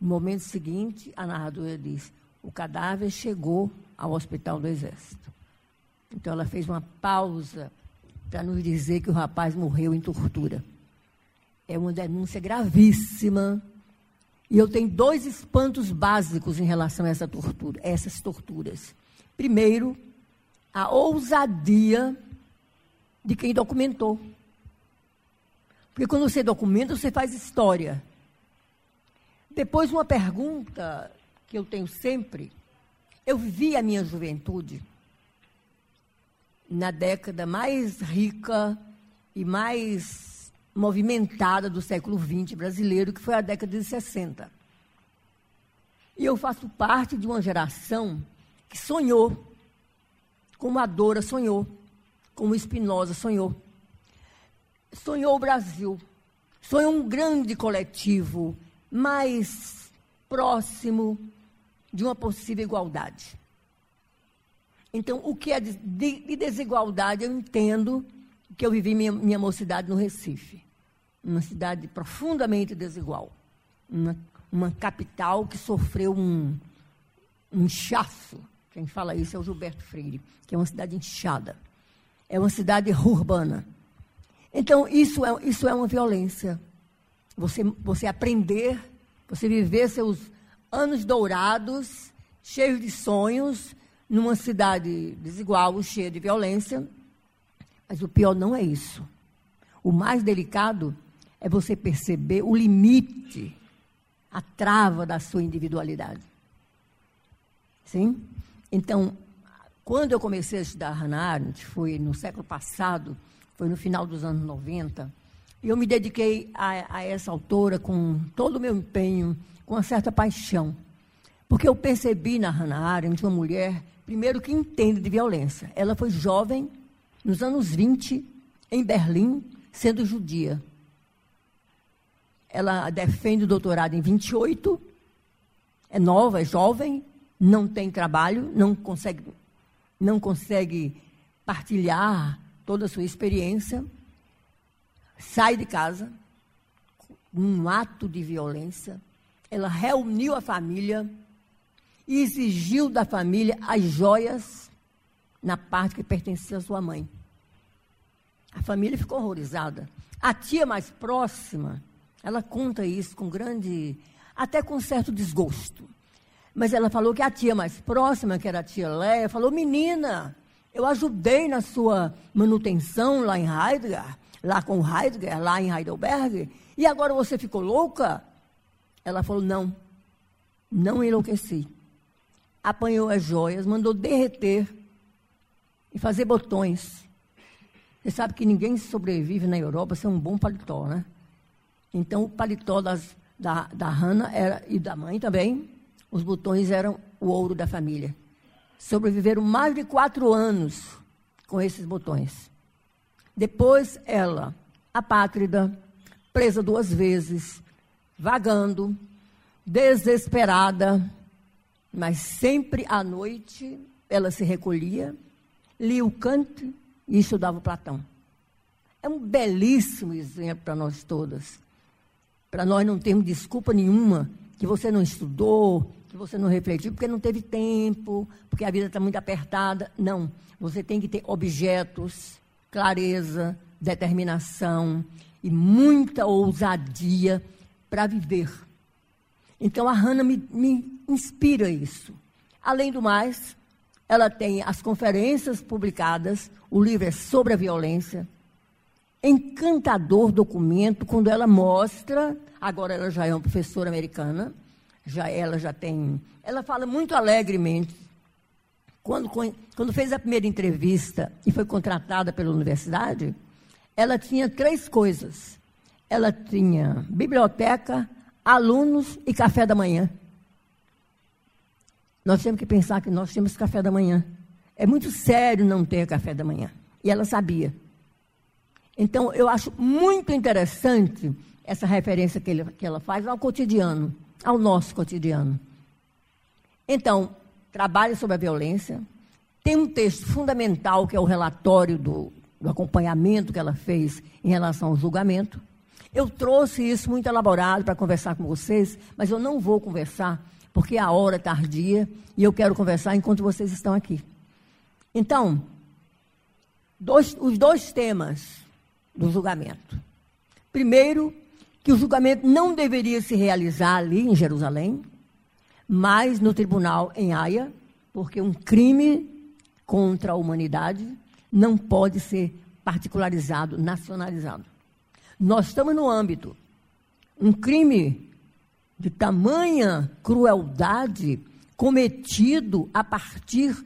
No momento seguinte, a narradora diz: o cadáver chegou ao hospital do Exército. Então ela fez uma pausa para nos dizer que o rapaz morreu em tortura. É uma denúncia gravíssima. E eu tenho dois espantos básicos em relação a essa tortura, essas torturas. Primeiro, a ousadia de quem documentou. Porque quando você documenta, você faz história. Depois, uma pergunta que eu tenho sempre. Eu vivi a minha juventude na década mais rica e mais movimentada do século XX brasileiro, que foi a década de 60. E eu faço parte de uma geração que sonhou, como a Dora sonhou, como Spinoza sonhou. Sonhou o Brasil, sonhou um grande coletivo mais próximo de uma possível igualdade. Então, o que é de, de desigualdade, eu entendo que eu vivi minha, minha mocidade no Recife. Uma cidade profundamente desigual. Uma, uma capital que sofreu um, um inchaço. Quem fala isso é o Gilberto Freire, que é uma cidade inchada é uma cidade urbana. Então, isso é, isso é uma violência. Você, você aprender, você viver seus anos dourados, cheios de sonhos, numa cidade desigual, cheia de violência. Mas o pior não é isso. O mais delicado é você perceber o limite, a trava da sua individualidade. Sim? Então, quando eu comecei a estudar Hannah Arendt, foi no século passado, foi no final dos anos 90, e eu me dediquei a, a essa autora com todo o meu empenho, com uma certa paixão. Porque eu percebi na Hannah Arendt uma mulher, primeiro, que entende de violência. Ela foi jovem, nos anos 20, em Berlim, sendo judia. Ela defende o doutorado em 28, é nova, é jovem, não tem trabalho, não consegue não consegue partilhar toda a sua experiência, sai de casa, um ato de violência, ela reuniu a família e exigiu da família as joias na parte que pertencia à sua mãe. A família ficou horrorizada. A tia mais próxima, ela conta isso com grande, até com certo desgosto. Mas ela falou que a tia mais próxima, que era a tia Leia, falou: Menina, eu ajudei na sua manutenção lá em Heidegger, lá com Heidegger, lá em Heidelberg, e agora você ficou louca? Ela falou: Não, não enlouqueci. Apanhou as joias, mandou derreter e fazer botões. Você sabe que ninguém sobrevive na Europa sem um bom paletó, né? Então, o paletó das, da, da Hannah era, e da mãe também os botões eram o ouro da família. Sobreviveram mais de quatro anos com esses botões. Depois ela, apátrida, presa duas vezes, vagando, desesperada, mas sempre à noite ela se recolhia, lia o Kant e estudava Platão. É um belíssimo exemplo para nós todas. Para nós não termos desculpa nenhuma que você não estudou, que você não refletiu porque não teve tempo, porque a vida está muito apertada. Não. Você tem que ter objetos, clareza, determinação e muita ousadia para viver. Então a Hannah me, me inspira isso. Além do mais, ela tem as conferências publicadas, o livro é sobre a violência. Encantador documento quando ela mostra, agora ela já é uma professora americana, já ela já tem. Ela fala muito alegremente. Quando, quando fez a primeira entrevista e foi contratada pela universidade, ela tinha três coisas. Ela tinha biblioteca, alunos e café da manhã. Nós temos que pensar que nós temos café da manhã. É muito sério não ter café da manhã. E ela sabia. Então, eu acho muito interessante essa referência que, ele, que ela faz ao cotidiano ao nosso cotidiano. Então, trabalha sobre a violência. Tem um texto fundamental que é o relatório do, do acompanhamento que ela fez em relação ao julgamento. Eu trouxe isso muito elaborado para conversar com vocês, mas eu não vou conversar porque a hora é tardia e eu quero conversar enquanto vocês estão aqui. Então, dois, os dois temas do julgamento. Primeiro, que o julgamento não deveria se realizar ali em Jerusalém, mas no tribunal em Haia, porque um crime contra a humanidade não pode ser particularizado, nacionalizado. Nós estamos no âmbito um crime de tamanha crueldade cometido a partir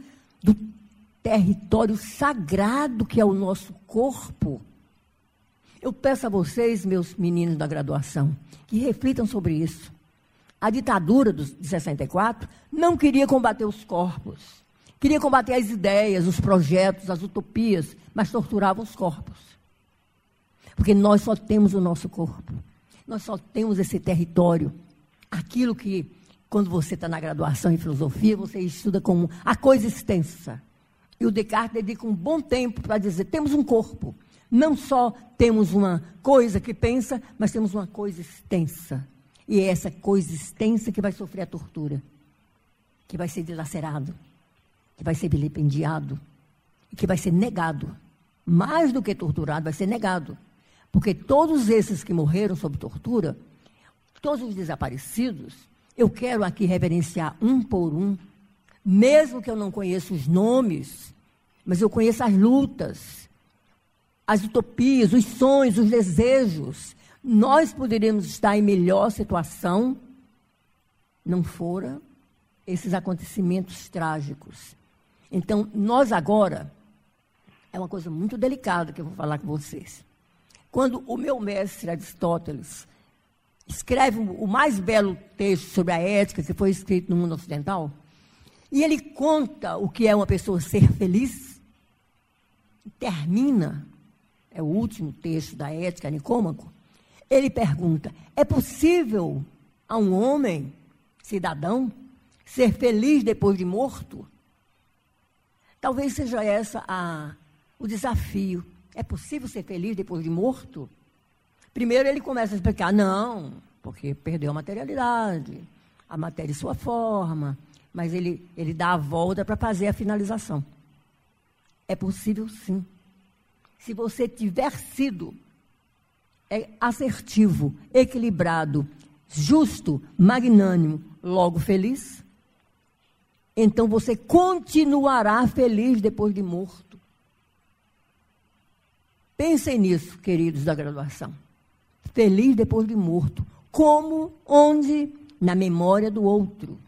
do território sagrado que é o nosso corpo. Eu peço a vocês, meus meninos da graduação, que reflitam sobre isso. A ditadura de 64 não queria combater os corpos, queria combater as ideias, os projetos, as utopias, mas torturava os corpos. Porque nós só temos o nosso corpo, nós só temos esse território aquilo que, quando você está na graduação em filosofia, você estuda como a coisa extensa. E o Descartes dedica um bom tempo para dizer: temos um corpo. Não só temos uma coisa que pensa, mas temos uma coisa extensa. E é essa coisa extensa que vai sofrer a tortura, que vai ser dilacerado, que vai ser vilipendiado, que vai ser negado. Mais do que torturado, vai ser negado. Porque todos esses que morreram sob tortura todos os desaparecidos, eu quero aqui reverenciar um por um, mesmo que eu não conheça os nomes, mas eu conheço as lutas, as utopias, os sonhos, os desejos. Nós poderíamos estar em melhor situação, não fora esses acontecimentos trágicos. Então, nós agora, é uma coisa muito delicada que eu vou falar com vocês. Quando o meu mestre Aristóteles escreve o mais belo texto sobre a ética que foi escrito no mundo ocidental. E ele conta o que é uma pessoa ser feliz. Termina, é o último texto da ética Nicômaco. Ele pergunta: é possível a um homem, cidadão, ser feliz depois de morto? Talvez seja essa a, o desafio. É possível ser feliz depois de morto? Primeiro ele começa a explicar, não, porque perdeu a materialidade, a matéria e sua forma, mas ele, ele dá a volta para fazer a finalização. É possível sim. Se você tiver sido é, assertivo, equilibrado, justo, magnânimo, logo feliz, então você continuará feliz depois de morto. Pensem nisso, queridos da graduação feliz depois de morto. Como? Onde? Na memória do outro.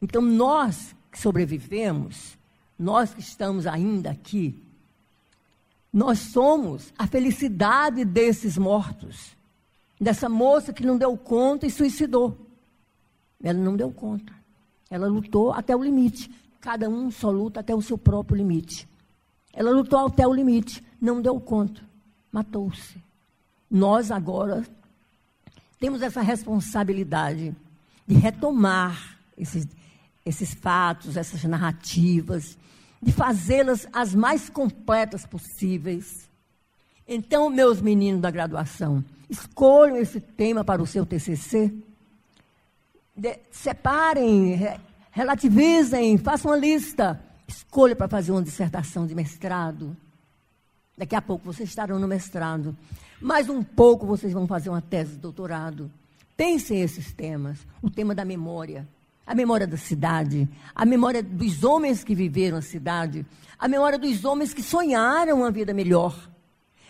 Então, nós que sobrevivemos, nós que estamos ainda aqui, nós somos a felicidade desses mortos. Dessa moça que não deu conta e suicidou. Ela não deu conta. Ela lutou até o limite. Cada um só luta até o seu próprio limite. Ela lutou até o limite, não deu conta, matou-se nós agora temos essa responsabilidade de retomar esses, esses fatos, essas narrativas, de fazê-las as mais completas possíveis. Então, meus meninos da graduação, escolham esse tema para o seu TCC, de, separem, re, relativizem, façam uma lista, escolha para fazer uma dissertação de mestrado. Daqui a pouco vocês estarão no mestrado. Mais um pouco vocês vão fazer uma tese de doutorado. Pensem esses temas. O tema da memória. A memória da cidade. A memória dos homens que viveram a cidade. A memória dos homens que sonharam uma vida melhor.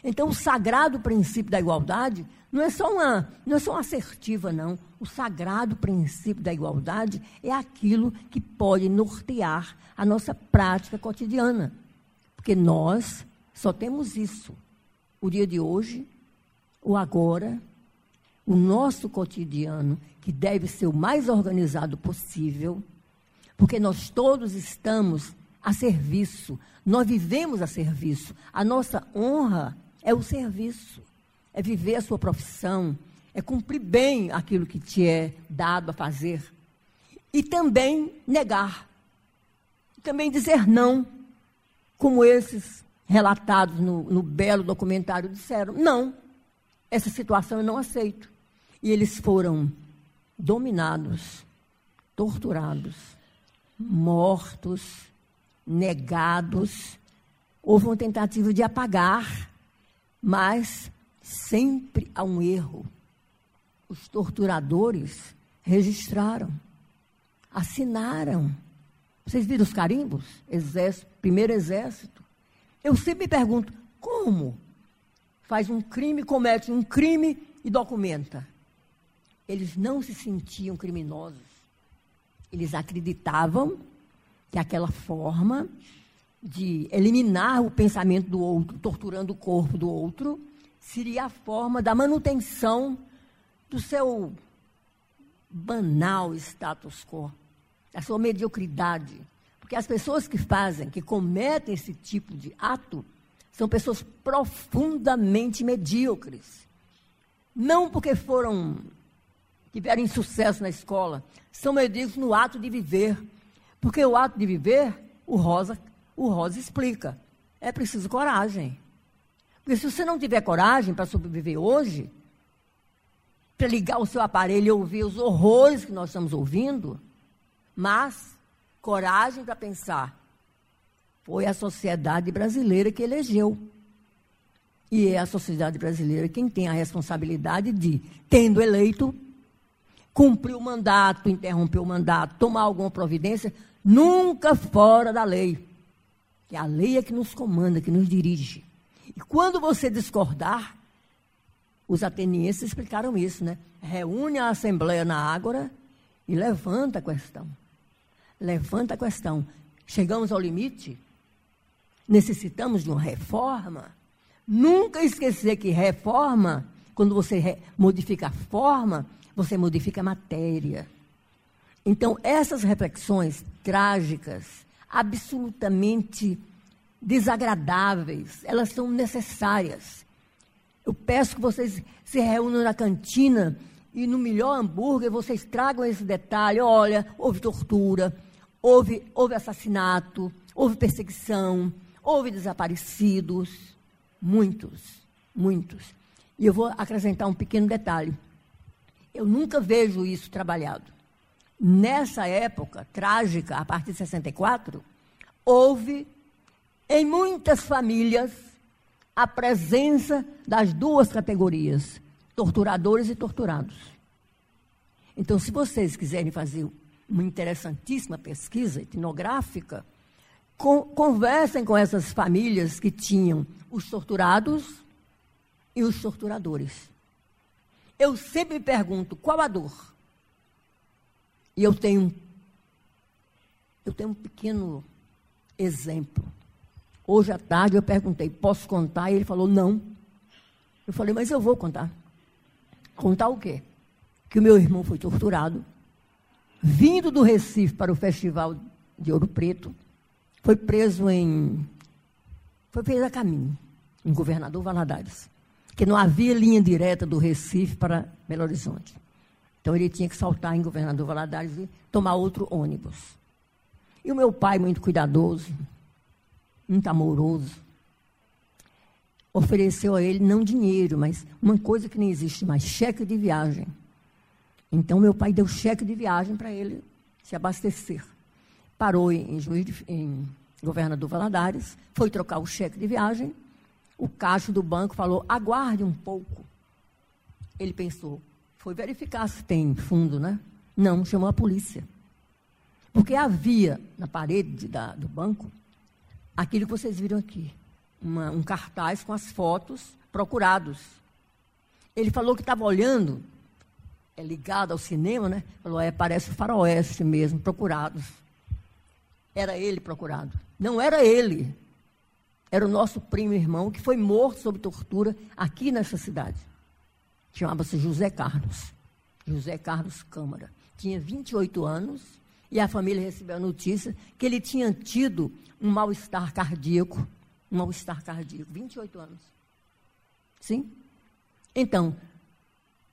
Então, o sagrado princípio da igualdade não é só uma, não é só uma assertiva, não. O sagrado princípio da igualdade é aquilo que pode nortear a nossa prática cotidiana. Porque nós só temos isso. O dia de hoje o agora, o nosso cotidiano, que deve ser o mais organizado possível, porque nós todos estamos a serviço, nós vivemos a serviço. A nossa honra é o serviço, é viver a sua profissão, é cumprir bem aquilo que te é dado a fazer. E também negar, também dizer não, como esses relatados no, no belo documentário disseram: não, essa situação eu não aceito. E eles foram dominados, torturados, mortos, negados. Houve uma tentativa de apagar, mas sempre há um erro. Os torturadores registraram, assinaram. Vocês viram os carimbos? Exército, primeiro exército. Eu sempre me pergunto, como faz um crime, comete um crime e documenta? Eles não se sentiam criminosos. Eles acreditavam que aquela forma de eliminar o pensamento do outro, torturando o corpo do outro, seria a forma da manutenção do seu banal status quo, da sua mediocridade. Porque as pessoas que fazem, que cometem esse tipo de ato, são pessoas profundamente medíocres. Não porque foram tiveram sucesso na escola, são medíocres no ato de viver. Porque o ato de viver, o Rosa, o Rosa explica, é preciso coragem. Porque se você não tiver coragem para sobreviver hoje, para ligar o seu aparelho e ouvir os horrores que nós estamos ouvindo, mas coragem para pensar. Foi a sociedade brasileira que elegeu. E é a sociedade brasileira quem tem a responsabilidade de, tendo eleito, cumprir o mandato, interromper o mandato, tomar alguma providência, nunca fora da lei. Que a lei é que nos comanda, que nos dirige. E quando você discordar, os atenienses explicaram isso, né? Reúne a assembleia na Ágora e levanta a questão. Levanta a questão. Chegamos ao limite? Necessitamos de uma reforma? Nunca esquecer que reforma, quando você modifica a forma, você modifica a matéria. Então, essas reflexões trágicas, absolutamente desagradáveis, elas são necessárias. Eu peço que vocês se reúnam na cantina e no melhor hambúrguer vocês tragam esse detalhe. Olha, houve tortura, houve, houve assassinato, houve perseguição, houve desaparecidos. Muitos, muitos. E eu vou acrescentar um pequeno detalhe. Eu nunca vejo isso trabalhado. Nessa época trágica, a partir de 64, houve em muitas famílias a presença das duas categorias, torturadores e torturados. Então, se vocês quiserem fazer uma interessantíssima pesquisa etnográfica, com, conversem com essas famílias que tinham os torturados e os torturadores. Eu sempre me pergunto qual a dor. E eu tenho eu tenho um pequeno exemplo. Hoje à tarde eu perguntei, posso contar? E ele falou, não. Eu falei, mas eu vou contar. Contar o quê? Que o meu irmão foi torturado, vindo do Recife para o Festival de Ouro Preto, foi preso em. Foi preso a caminho, em Governador Valadares. Que não havia linha direta do Recife para Belo Horizonte. Então ele tinha que saltar em Governador Valadares e tomar outro ônibus. E o meu pai, muito cuidadoso, muito amoroso, ofereceu a ele não dinheiro, mas uma coisa que nem existe mais, cheque de viagem. Então meu pai deu cheque de viagem para ele se abastecer. Parou em, Juiz de, em Governador Valadares, foi trocar o cheque de viagem. O caixa do banco falou: aguarde um pouco. Ele pensou, foi verificar se tem fundo, né? Não, chamou a polícia. Porque havia na parede da, do banco aquilo que vocês viram aqui, uma, um cartaz com as fotos procurados. Ele falou que estava olhando, é ligado ao cinema, né? Falou, é, parece o faroeste mesmo, procurados. Era ele procurado. Não era ele. Era o nosso primo irmão que foi morto sob tortura aqui nessa cidade. Chamava-se José Carlos. José Carlos Câmara. Tinha 28 anos e a família recebeu a notícia que ele tinha tido um mal-estar cardíaco. Um mal-estar cardíaco, 28 anos. Sim? Então,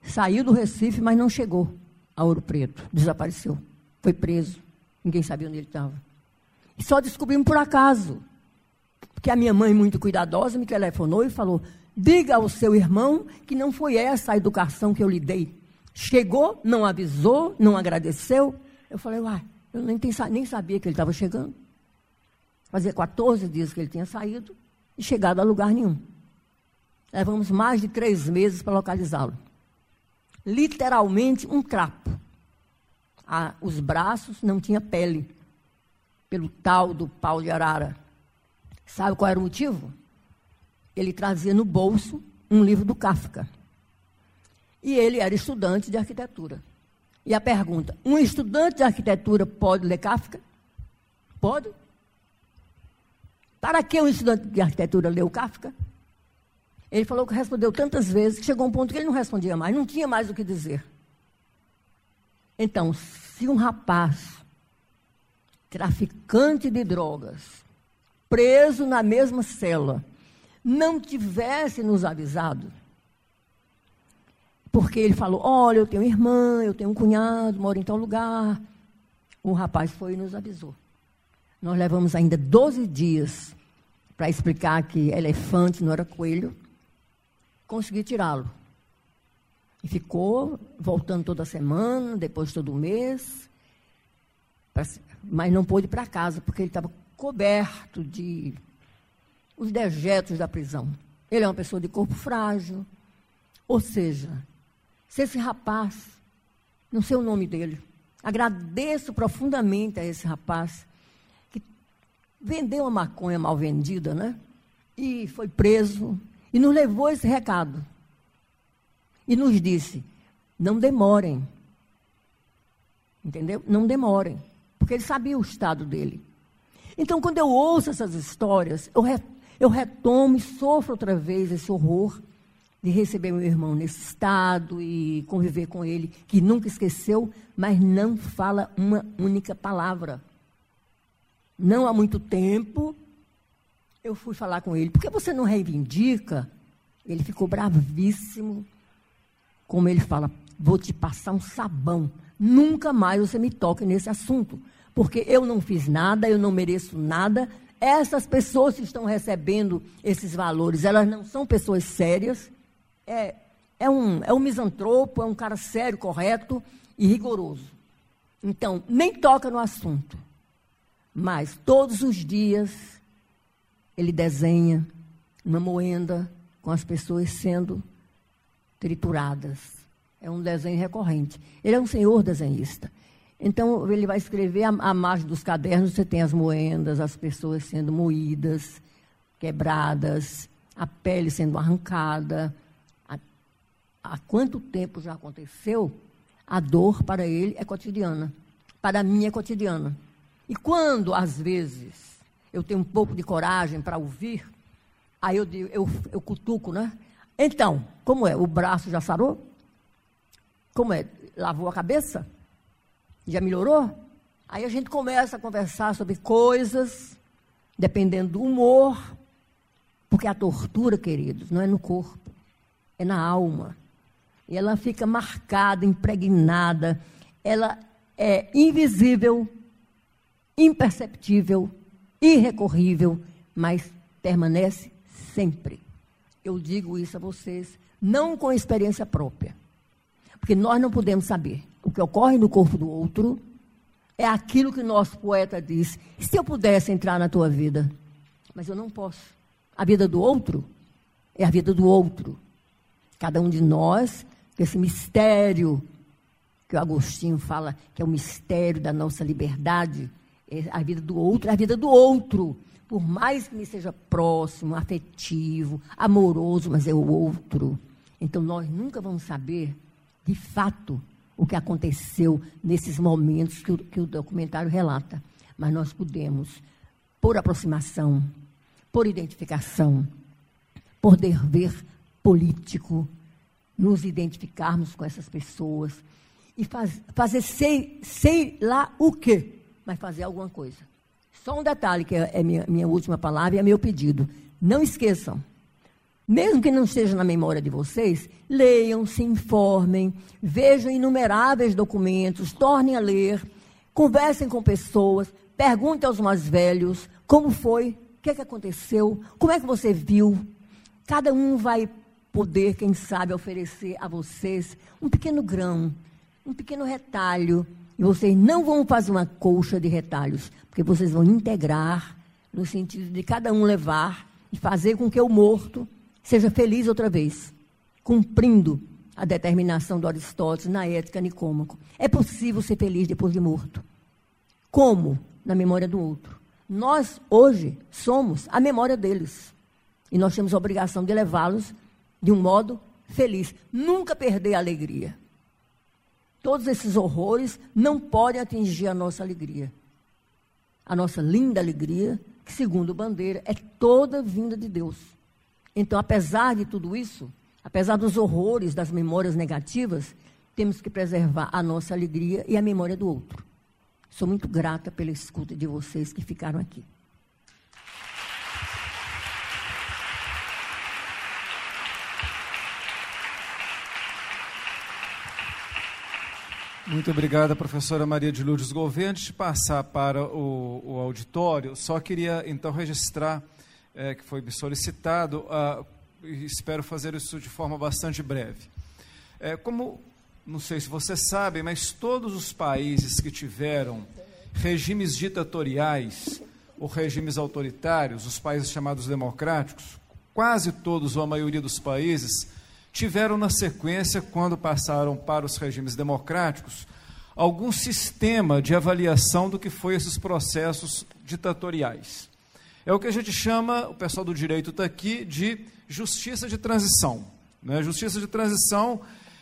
saiu do Recife, mas não chegou a Ouro Preto. Desapareceu. Foi preso. Ninguém sabia onde ele estava. E só descobrimos por acaso. Porque a minha mãe, muito cuidadosa, me telefonou e falou: diga ao seu irmão que não foi essa a educação que eu lhe dei. Chegou, não avisou, não agradeceu. Eu falei, uai, eu nem, nem sabia que ele estava chegando. Fazia 14 dias que ele tinha saído e chegado a lugar nenhum. Levamos mais de três meses para localizá-lo. Literalmente um trapo. Ah, os braços não tinha pele, pelo tal do pau de arara. Sabe qual era o motivo? Ele trazia no bolso um livro do Kafka. E ele era estudante de arquitetura. E a pergunta: um estudante de arquitetura pode ler Kafka? Pode? Para que um estudante de arquitetura leu Kafka? Ele falou que respondeu tantas vezes que chegou um ponto que ele não respondia mais, não tinha mais o que dizer. Então, se um rapaz, traficante de drogas, preso na mesma cela, não tivesse nos avisado, porque ele falou: Olha, eu tenho irmã, eu tenho um cunhado, moro em tal lugar. O rapaz foi e nos avisou. Nós levamos ainda 12 dias para explicar que elefante não era coelho. Consegui tirá-lo. E ficou voltando toda semana, depois todo mês. Mas não pôde ir para casa, porque ele estava coberto de os dejetos da prisão. Ele é uma pessoa de corpo frágil. Ou seja, se esse rapaz, não sei o nome dele, agradeço profundamente a esse rapaz que vendeu uma maconha mal vendida, né? E foi preso e nos levou esse recado. E nos disse: não demorem. Entendeu? Não demorem. Porque ele sabia o estado dele. Então, quando eu ouço essas histórias, eu, re, eu retomo e sofro outra vez esse horror de receber meu irmão nesse estado e conviver com ele, que nunca esqueceu, mas não fala uma única palavra. Não há muito tempo, eu fui falar com ele, por que você não reivindica? Ele ficou bravíssimo, como ele fala, vou te passar um sabão, nunca mais você me toque nesse assunto, porque eu não fiz nada, eu não mereço nada, essas pessoas que estão recebendo esses valores, elas não são pessoas sérias, é, é, um, é um misantropo, é um cara sério, correto e rigoroso. Então, nem toca no assunto. Mas todos os dias ele desenha uma moenda com as pessoas sendo trituradas. É um desenho recorrente. Ele é um senhor desenhista. Então, ele vai escrever à, à margem dos cadernos, você tem as moendas, as pessoas sendo moídas, quebradas, a pele sendo arrancada, há quanto tempo já aconteceu, a dor para ele é cotidiana. Para mim é cotidiana. E quando, às vezes, eu tenho um pouco de coragem para ouvir, aí eu, eu, eu cutuco, né? Então, como é? O braço já sarou? Como é? Lavou a cabeça? Já melhorou? Aí a gente começa a conversar sobre coisas, dependendo do humor, porque a tortura, queridos, não é no corpo, é na alma. E ela fica marcada, impregnada. Ela é invisível, imperceptível, irrecorrível, mas permanece sempre. Eu digo isso a vocês, não com experiência própria. Porque nós não podemos saber. O que ocorre no corpo do outro é aquilo que nosso poeta diz. Se eu pudesse entrar na tua vida, mas eu não posso. A vida do outro é a vida do outro. Cada um de nós esse mistério que o Agostinho fala que é o mistério da nossa liberdade, a vida do outro, é a vida do outro. Por mais que me seja próximo, afetivo, amoroso, mas é o outro. Então nós nunca vamos saber, de fato, o que aconteceu nesses momentos que o, que o documentário relata. Mas nós podemos, por aproximação, por identificação, por dever político, nos identificarmos com essas pessoas e faz, fazer sei, sei lá o quê, mas fazer alguma coisa. Só um detalhe, que é, é minha, minha última palavra e é meu pedido. Não esqueçam, mesmo que não esteja na memória de vocês, leiam, se informem, vejam inumeráveis documentos, tornem a ler, conversem com pessoas, perguntem aos mais velhos como foi O que, é que aconteceu? Como é que você viu? Cada um vai poder, quem sabe, oferecer a vocês um pequeno grão, um pequeno retalho. E vocês não vão fazer uma colcha de retalhos, porque vocês vão integrar no sentido de cada um levar e fazer com que o morto seja feliz outra vez, cumprindo a determinação do Aristóteles na ética Nicômaco. É possível ser feliz depois de morto. Como? Na memória do outro. Nós, hoje, somos a memória deles. E nós temos a obrigação de levá-los de um modo feliz. Nunca perder a alegria. Todos esses horrores não podem atingir a nossa alegria. A nossa linda alegria, que, segundo Bandeira, é toda vinda de Deus. Então, apesar de tudo isso, Apesar dos horrores das memórias negativas, temos que preservar a nossa alegria e a memória do outro. Sou muito grata pela escuta de vocês que ficaram aqui. Muito obrigada, professora Maria de Lourdes Gouveia. Antes de passar para o, o auditório, só queria então registrar é, que foi solicitado a espero fazer isso de forma bastante breve. É, como, não sei se vocês sabem, mas todos os países que tiveram regimes ditatoriais ou regimes autoritários, os países chamados democráticos, quase todos ou a maioria dos países tiveram na sequência, quando passaram para os regimes democráticos, algum sistema de avaliação do que foi esses processos ditatoriais. É o que a gente chama, o pessoal do direito está aqui, de justiça de transição. Né? Justiça de transição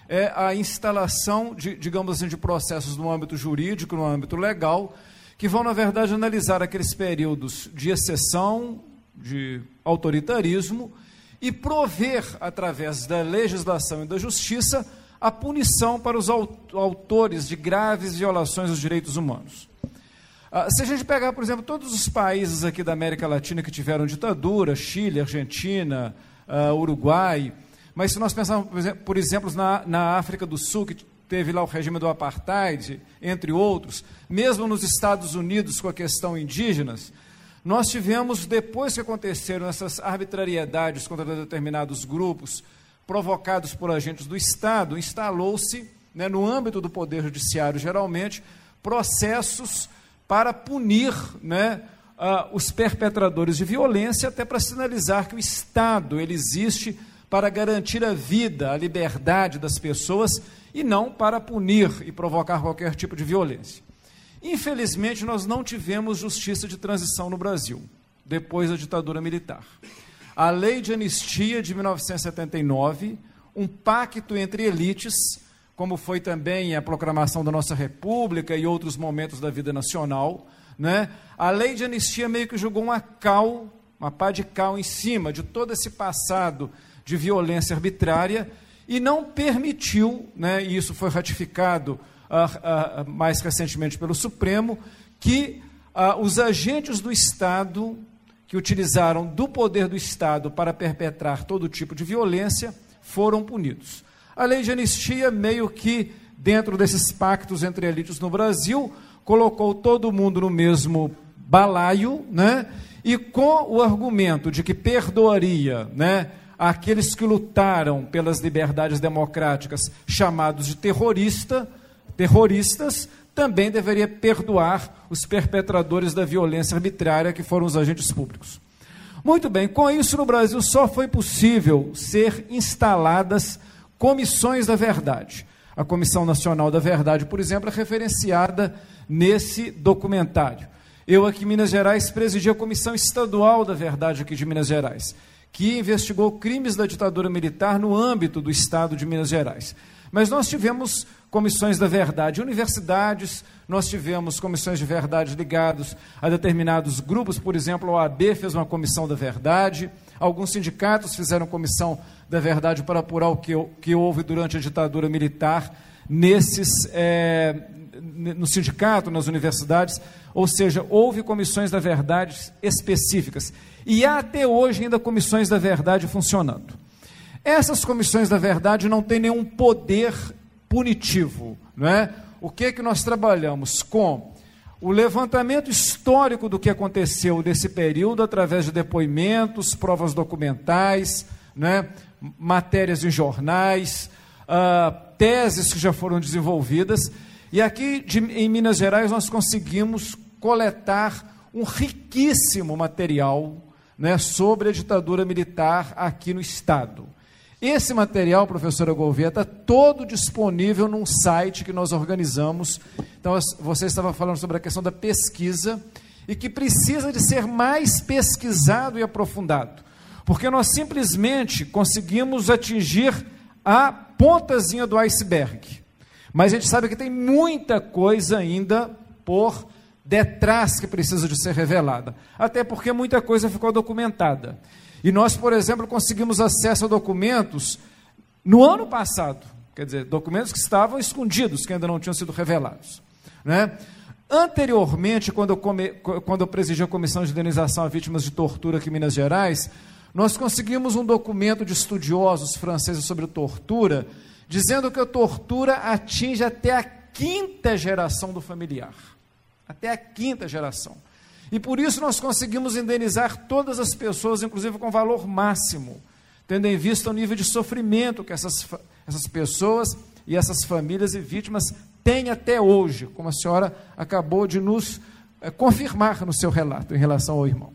é a instalação, de, digamos assim, de processos no âmbito jurídico, no âmbito legal, que vão, na verdade, analisar aqueles períodos de exceção, de autoritarismo, e prover, através da legislação e da justiça, a punição para os autores de graves violações dos direitos humanos. Ah, se a gente pegar, por exemplo, todos os países aqui da América Latina que tiveram ditadura, Chile, Argentina, uh, Uruguai. Mas se nós pensarmos, por exemplo, na, na África do Sul, que teve lá o regime do apartheid, entre outros, mesmo nos Estados Unidos com a questão indígenas, nós tivemos, depois que aconteceram essas arbitrariedades contra determinados grupos, provocados por agentes do Estado, instalou-se, né, no âmbito do Poder Judiciário, geralmente, processos para punir né, uh, os perpetradores de violência, até para sinalizar que o Estado ele existe para garantir a vida, a liberdade das pessoas e não para punir e provocar qualquer tipo de violência. Infelizmente, nós não tivemos justiça de transição no Brasil, depois da ditadura militar. A lei de anistia de 1979, um pacto entre elites, como foi também a proclamação da nossa República e outros momentos da vida nacional, né? A lei de anistia meio que jogou uma cal, uma pá de cal em cima de todo esse passado de violência arbitrária e não permitiu, né, e isso foi ratificado uh, uh, mais recentemente pelo Supremo, que uh, os agentes do Estado que utilizaram do poder do Estado para perpetrar todo tipo de violência foram punidos. A lei de anistia, meio que dentro desses pactos entre elites no Brasil, colocou todo mundo no mesmo balaio, né? E com o argumento de que perdoaria, né, aqueles que lutaram pelas liberdades democráticas, chamados de terrorista, terroristas, também deveria perdoar os perpetradores da violência arbitrária que foram os agentes públicos. Muito bem, com isso no Brasil só foi possível ser instaladas comissões da verdade. A Comissão Nacional da Verdade, por exemplo, é referenciada nesse documentário. Eu aqui em Minas Gerais presidi a Comissão Estadual da Verdade aqui de Minas Gerais, que investigou crimes da ditadura militar no âmbito do Estado de Minas Gerais. Mas nós tivemos comissões da verdade, universidades, nós tivemos comissões de verdade ligados a determinados grupos, por exemplo, a OAB fez uma comissão da verdade, alguns sindicatos fizeram comissão da verdade para apurar o que, que houve durante a ditadura militar nesses, é, no sindicato, nas universidades, ou seja, houve comissões da verdade específicas. E há até hoje ainda comissões da verdade funcionando. Essas comissões da verdade não têm nenhum poder punitivo, não é? O que é que nós trabalhamos com o levantamento histórico do que aconteceu nesse período através de depoimentos, provas documentais, né, matérias em jornais, uh, teses que já foram desenvolvidas. E aqui de, em Minas Gerais nós conseguimos coletar um riquíssimo material né, sobre a ditadura militar aqui no Estado. Esse material, professora Gouveia, está todo disponível num site que nós organizamos. Então, você estava falando sobre a questão da pesquisa e que precisa de ser mais pesquisado e aprofundado, porque nós simplesmente conseguimos atingir a pontazinha do iceberg. Mas a gente sabe que tem muita coisa ainda por detrás que precisa de ser revelada, até porque muita coisa ficou documentada. E nós, por exemplo, conseguimos acesso a documentos no ano passado, quer dizer, documentos que estavam escondidos, que ainda não tinham sido revelados. Né? Anteriormente, quando eu, come, quando eu presidi a Comissão de Indenização a Vítimas de Tortura aqui em Minas Gerais, nós conseguimos um documento de estudiosos franceses sobre tortura, dizendo que a tortura atinge até a quinta geração do familiar. Até a quinta geração. E por isso nós conseguimos indenizar todas as pessoas, inclusive com valor máximo, tendo em vista o nível de sofrimento que essas, essas pessoas e essas famílias e vítimas têm até hoje, como a senhora acabou de nos é, confirmar no seu relato em relação ao irmão.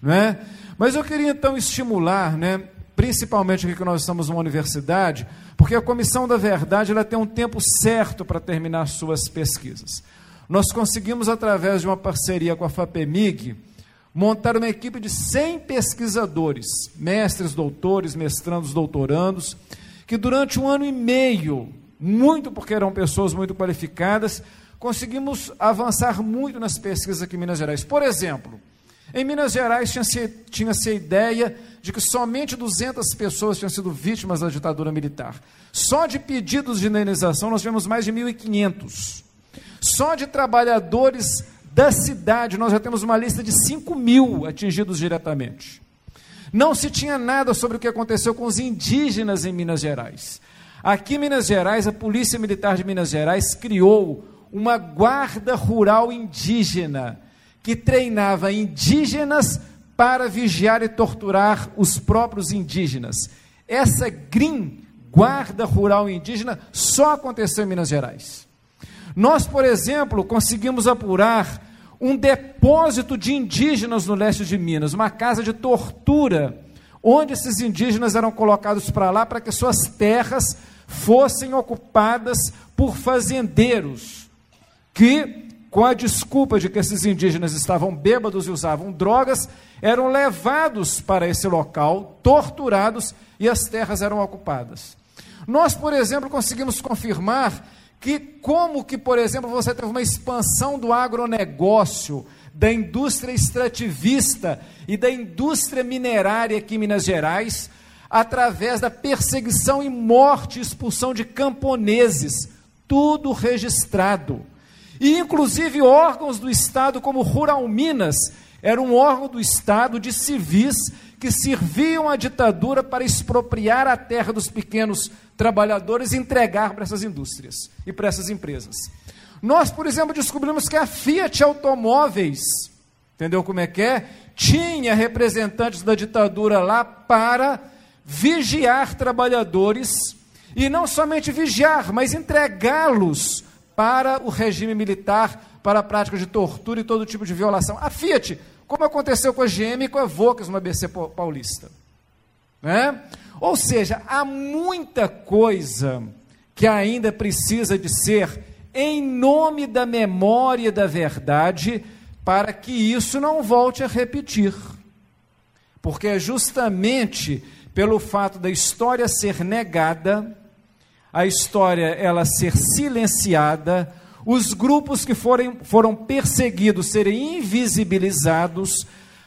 Não é? Mas eu queria então estimular, né, principalmente aqui que nós estamos numa universidade, porque a Comissão da Verdade ela tem um tempo certo para terminar suas pesquisas nós conseguimos, através de uma parceria com a FAPEMIG, montar uma equipe de 100 pesquisadores, mestres, doutores, mestrandos, doutorandos, que durante um ano e meio, muito porque eram pessoas muito qualificadas, conseguimos avançar muito nas pesquisas aqui em Minas Gerais. Por exemplo, em Minas Gerais tinha-se tinha a ideia de que somente 200 pessoas tinham sido vítimas da ditadura militar. Só de pedidos de indenização nós tivemos mais de 1.500. Só de trabalhadores da cidade, nós já temos uma lista de 5 mil atingidos diretamente. Não se tinha nada sobre o que aconteceu com os indígenas em Minas Gerais. Aqui em Minas Gerais, a Polícia Militar de Minas Gerais criou uma guarda rural indígena que treinava indígenas para vigiar e torturar os próprios indígenas. Essa GRIM, Guarda Rural Indígena, só aconteceu em Minas Gerais. Nós, por exemplo, conseguimos apurar um depósito de indígenas no leste de Minas, uma casa de tortura, onde esses indígenas eram colocados para lá para que suas terras fossem ocupadas por fazendeiros, que, com a desculpa de que esses indígenas estavam bêbados e usavam drogas, eram levados para esse local, torturados e as terras eram ocupadas. Nós, por exemplo, conseguimos confirmar que como que, por exemplo, você teve uma expansão do agronegócio, da indústria extrativista e da indústria minerária aqui em Minas Gerais, através da perseguição e morte expulsão de camponeses, tudo registrado. E inclusive órgãos do Estado, como Rural Minas, era um órgão do Estado de civis que serviam à ditadura para expropriar a terra dos pequenos trabalhadores e entregar para essas indústrias e para essas empresas. Nós, por exemplo, descobrimos que a Fiat Automóveis, entendeu como é que é? Tinha representantes da ditadura lá para vigiar trabalhadores e não somente vigiar, mas entregá-los para o regime militar, para a prática de tortura e todo tipo de violação. A Fiat como aconteceu com a GM e com a Volks no ABC paulista. Né? Ou seja, há muita coisa que ainda precisa de ser em nome da memória da verdade, para que isso não volte a repetir. Porque é justamente pelo fato da história ser negada, a história ela ser silenciada, os grupos que forem, foram perseguidos serem invisibilizados,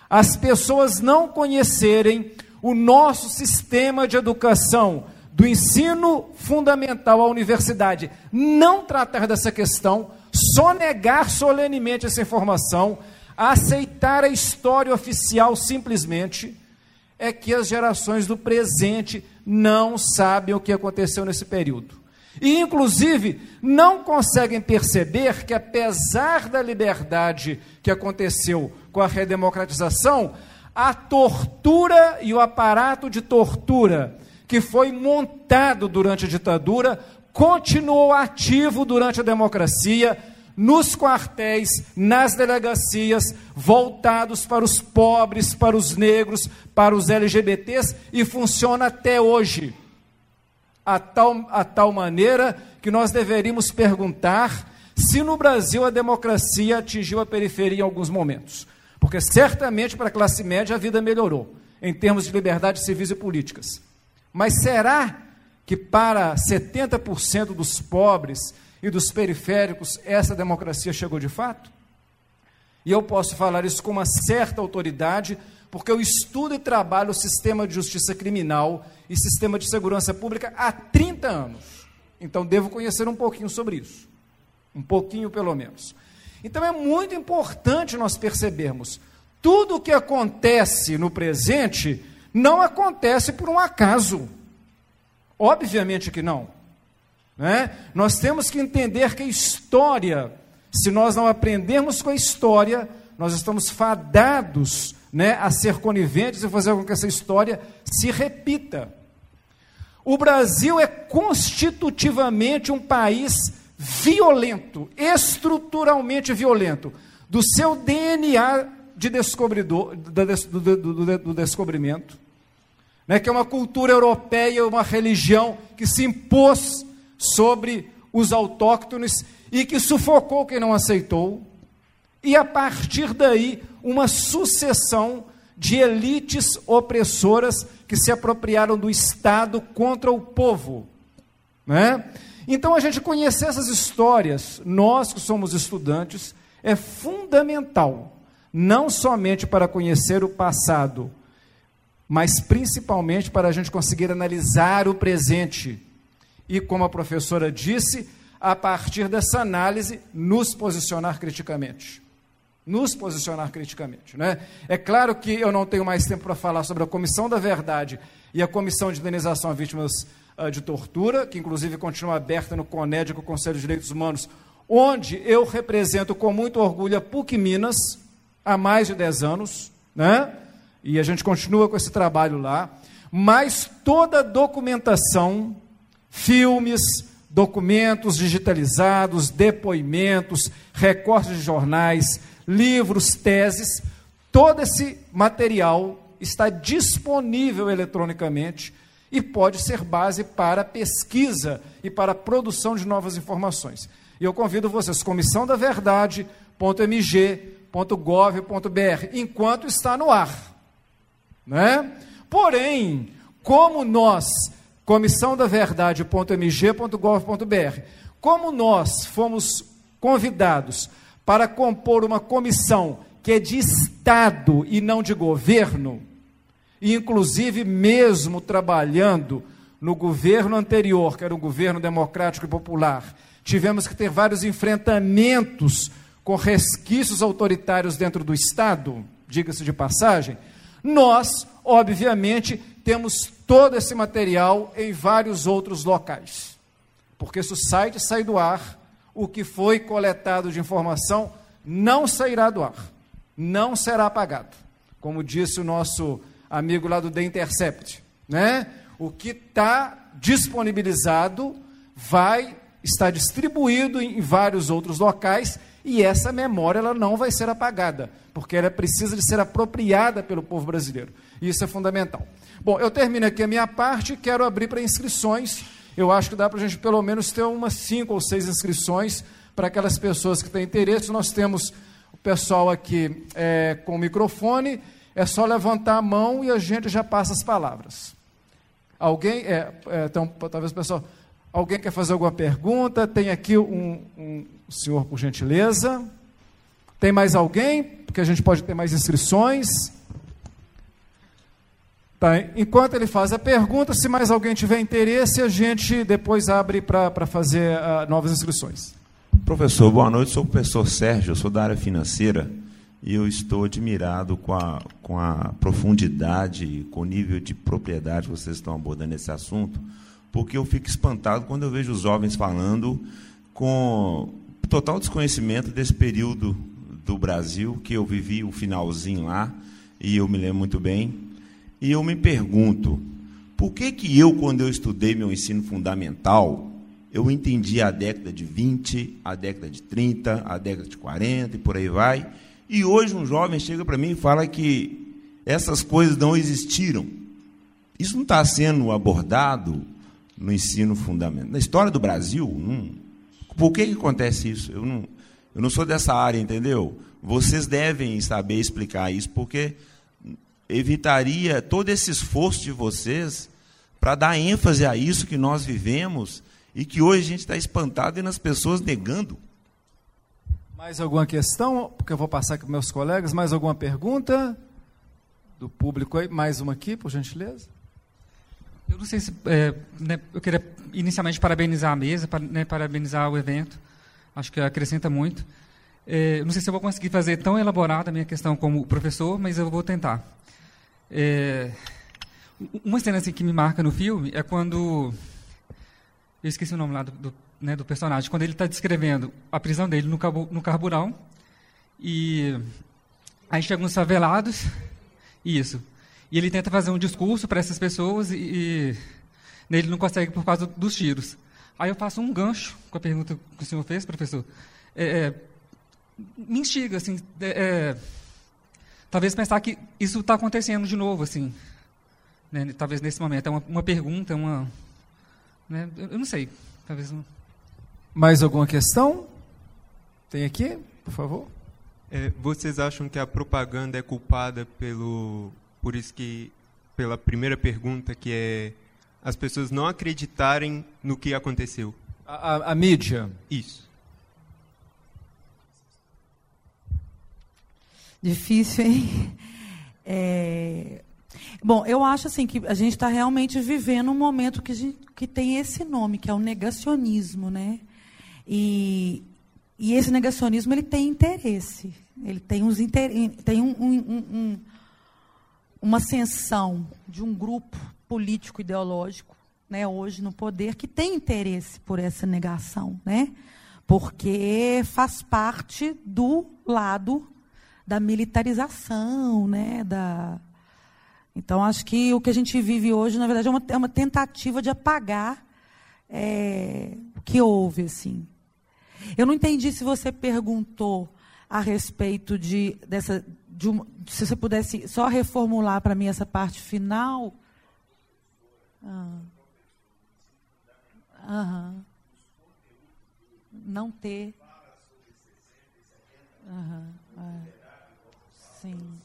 as pessoas não conhecerem o nosso sistema de educação, do ensino fundamental à universidade, não tratar dessa questão, só negar solenemente essa informação, aceitar a história oficial simplesmente, é que as gerações do presente não sabem o que aconteceu nesse período. E, inclusive, não conseguem perceber que, apesar da liberdade que aconteceu com a redemocratização, a tortura e o aparato de tortura que foi montado durante a ditadura continuou ativo durante a democracia, nos quartéis, nas delegacias, voltados para os pobres, para os negros, para os LGBTs e funciona até hoje. A tal, a tal maneira que nós deveríamos perguntar se no Brasil a democracia atingiu a periferia em alguns momentos. Porque certamente para a classe média a vida melhorou, em termos de liberdades civis e políticas. Mas será que para 70% dos pobres e dos periféricos essa democracia chegou de fato? E eu posso falar isso com uma certa autoridade, porque eu estudo e trabalho o sistema de justiça criminal e sistema de segurança pública há 30 anos. Então devo conhecer um pouquinho sobre isso. Um pouquinho, pelo menos. Então é muito importante nós percebermos: tudo o que acontece no presente não acontece por um acaso. Obviamente que não. Né? Nós temos que entender que a história, se nós não aprendermos com a história, nós estamos fadados né, a ser coniventes e fazer com que essa história se repita. O Brasil é constitutivamente um país violento, estruturalmente violento, do seu DNA de descobridor, do, do, do, do descobrimento, né, que é uma cultura europeia, uma religião que se impôs sobre os autóctones e que sufocou quem não aceitou, e a partir daí uma sucessão de elites opressoras que se apropriaram do Estado contra o povo. Né? Então, a gente conhecer essas histórias, nós que somos estudantes, é fundamental, não somente para conhecer o passado, mas principalmente para a gente conseguir analisar o presente. E, como a professora disse, a partir dessa análise, nos posicionar criticamente. Nos posicionar criticamente. Né? É claro que eu não tenho mais tempo para falar sobre a Comissão da Verdade e a Comissão de Indenização a Vítimas uh, de Tortura, que inclusive continua aberta no CONED, com o Conselho de Direitos Humanos, onde eu represento com muito orgulho a PUC Minas, há mais de 10 anos, né? e a gente continua com esse trabalho lá, mas toda a documentação, filmes, documentos digitalizados, depoimentos, recortes de jornais, livros, teses, todo esse material está disponível eletronicamente e pode ser base para pesquisa e para produção de novas informações. E eu convido vocês, comissão da verdade.mg.gov.br, enquanto está no ar. Né? Porém, como nós, comissão da verdade.mg.gov.br, como nós fomos convidados para compor uma comissão que é de Estado e não de governo, inclusive mesmo trabalhando no governo anterior, que era um governo democrático e popular, tivemos que ter vários enfrentamentos com resquícios autoritários dentro do Estado, diga-se de passagem, nós, obviamente, temos todo esse material em vários outros locais. Porque se o site sair do ar, o que foi coletado de informação não sairá do ar, não será apagado. Como disse o nosso amigo lá do The Intercept, né? O que está disponibilizado vai estar distribuído em vários outros locais e essa memória ela não vai ser apagada, porque ela precisa de ser apropriada pelo povo brasileiro. Isso é fundamental. Bom, eu termino aqui a minha parte e quero abrir para inscrições. Eu acho que dá para a gente pelo menos ter umas cinco ou seis inscrições para aquelas pessoas que têm interesse. Nós temos o pessoal aqui é, com o microfone, é só levantar a mão e a gente já passa as palavras. Alguém, é, é, então, talvez o pessoal, alguém quer fazer alguma pergunta? Tem aqui um, um, senhor, por gentileza. Tem mais alguém? Porque a gente pode ter mais inscrições. Tá, enquanto ele faz a pergunta, se mais alguém tiver interesse, a gente depois abre para fazer uh, novas inscrições. Professor, boa noite. Sou o professor Sérgio, sou da área financeira e eu estou admirado com a, com a profundidade, com o nível de propriedade que vocês estão abordando esse assunto porque eu fico espantado quando eu vejo os jovens falando com total desconhecimento desse período do Brasil, que eu vivi o finalzinho lá, e eu me lembro muito bem. E eu me pergunto, por que, que eu, quando eu estudei meu ensino fundamental, eu entendi a década de 20, a década de 30, a década de 40 e por aí vai, e hoje um jovem chega para mim e fala que essas coisas não existiram. Isso não está sendo abordado no ensino fundamental. Na história do Brasil, não, por que, que acontece isso? Eu não, eu não sou dessa área, entendeu? Vocês devem saber explicar isso, porque evitaria todo esse esforço de vocês para dar ênfase a isso que nós vivemos e que hoje a gente está espantado e nas pessoas negando. Mais alguma questão? Porque eu vou passar aqui para meus colegas. Mais alguma pergunta do público aí? Mais uma aqui, por gentileza. Eu não sei se. É, né, eu queria inicialmente parabenizar a mesa, para, né, parabenizar o evento. Acho que acrescenta muito. É, não sei se eu vou conseguir fazer tão elaborada a minha questão como professor, mas eu vou tentar. É, uma cena assim, que me marca no filme é quando. Eu esqueci o nome lá do, do, né, do personagem. Quando ele está descrevendo a prisão dele no, no carburão. E aí chegam os favelados. Isso. E ele tenta fazer um discurso para essas pessoas e, e ele não consegue por causa dos tiros. Aí eu faço um gancho com a pergunta que o senhor fez, professor. É, é, me instiga, assim, é, é talvez pensar que isso está acontecendo de novo, assim, né, talvez nesse momento. É uma, uma pergunta, uma, né, eu não sei, talvez. Uma... Mais alguma questão? Tem aqui, por favor. É, vocês acham que a propaganda é culpada pelo por isso que, pela primeira pergunta, que é as pessoas não acreditarem no que aconteceu. A, a, a mídia. Isso. Difícil, hein? É... Bom, eu acho assim que a gente está realmente vivendo um momento que, gente, que tem esse nome, que é o negacionismo, né? E, e esse negacionismo ele tem interesse, ele tem, uns inter... tem um, um, um, uma ascensão de um grupo político ideológico, né, hoje no poder, que tem interesse por essa negação, né? Porque faz parte do lado da militarização, né, da então acho que o que a gente vive hoje, na verdade, é uma, é uma tentativa de apagar é, o que houve, assim. Eu não entendi se você perguntou a respeito de dessa de uma, se você pudesse só reformular para mim essa parte final. Ah. Uhum. Não ter. Uhum. Sim.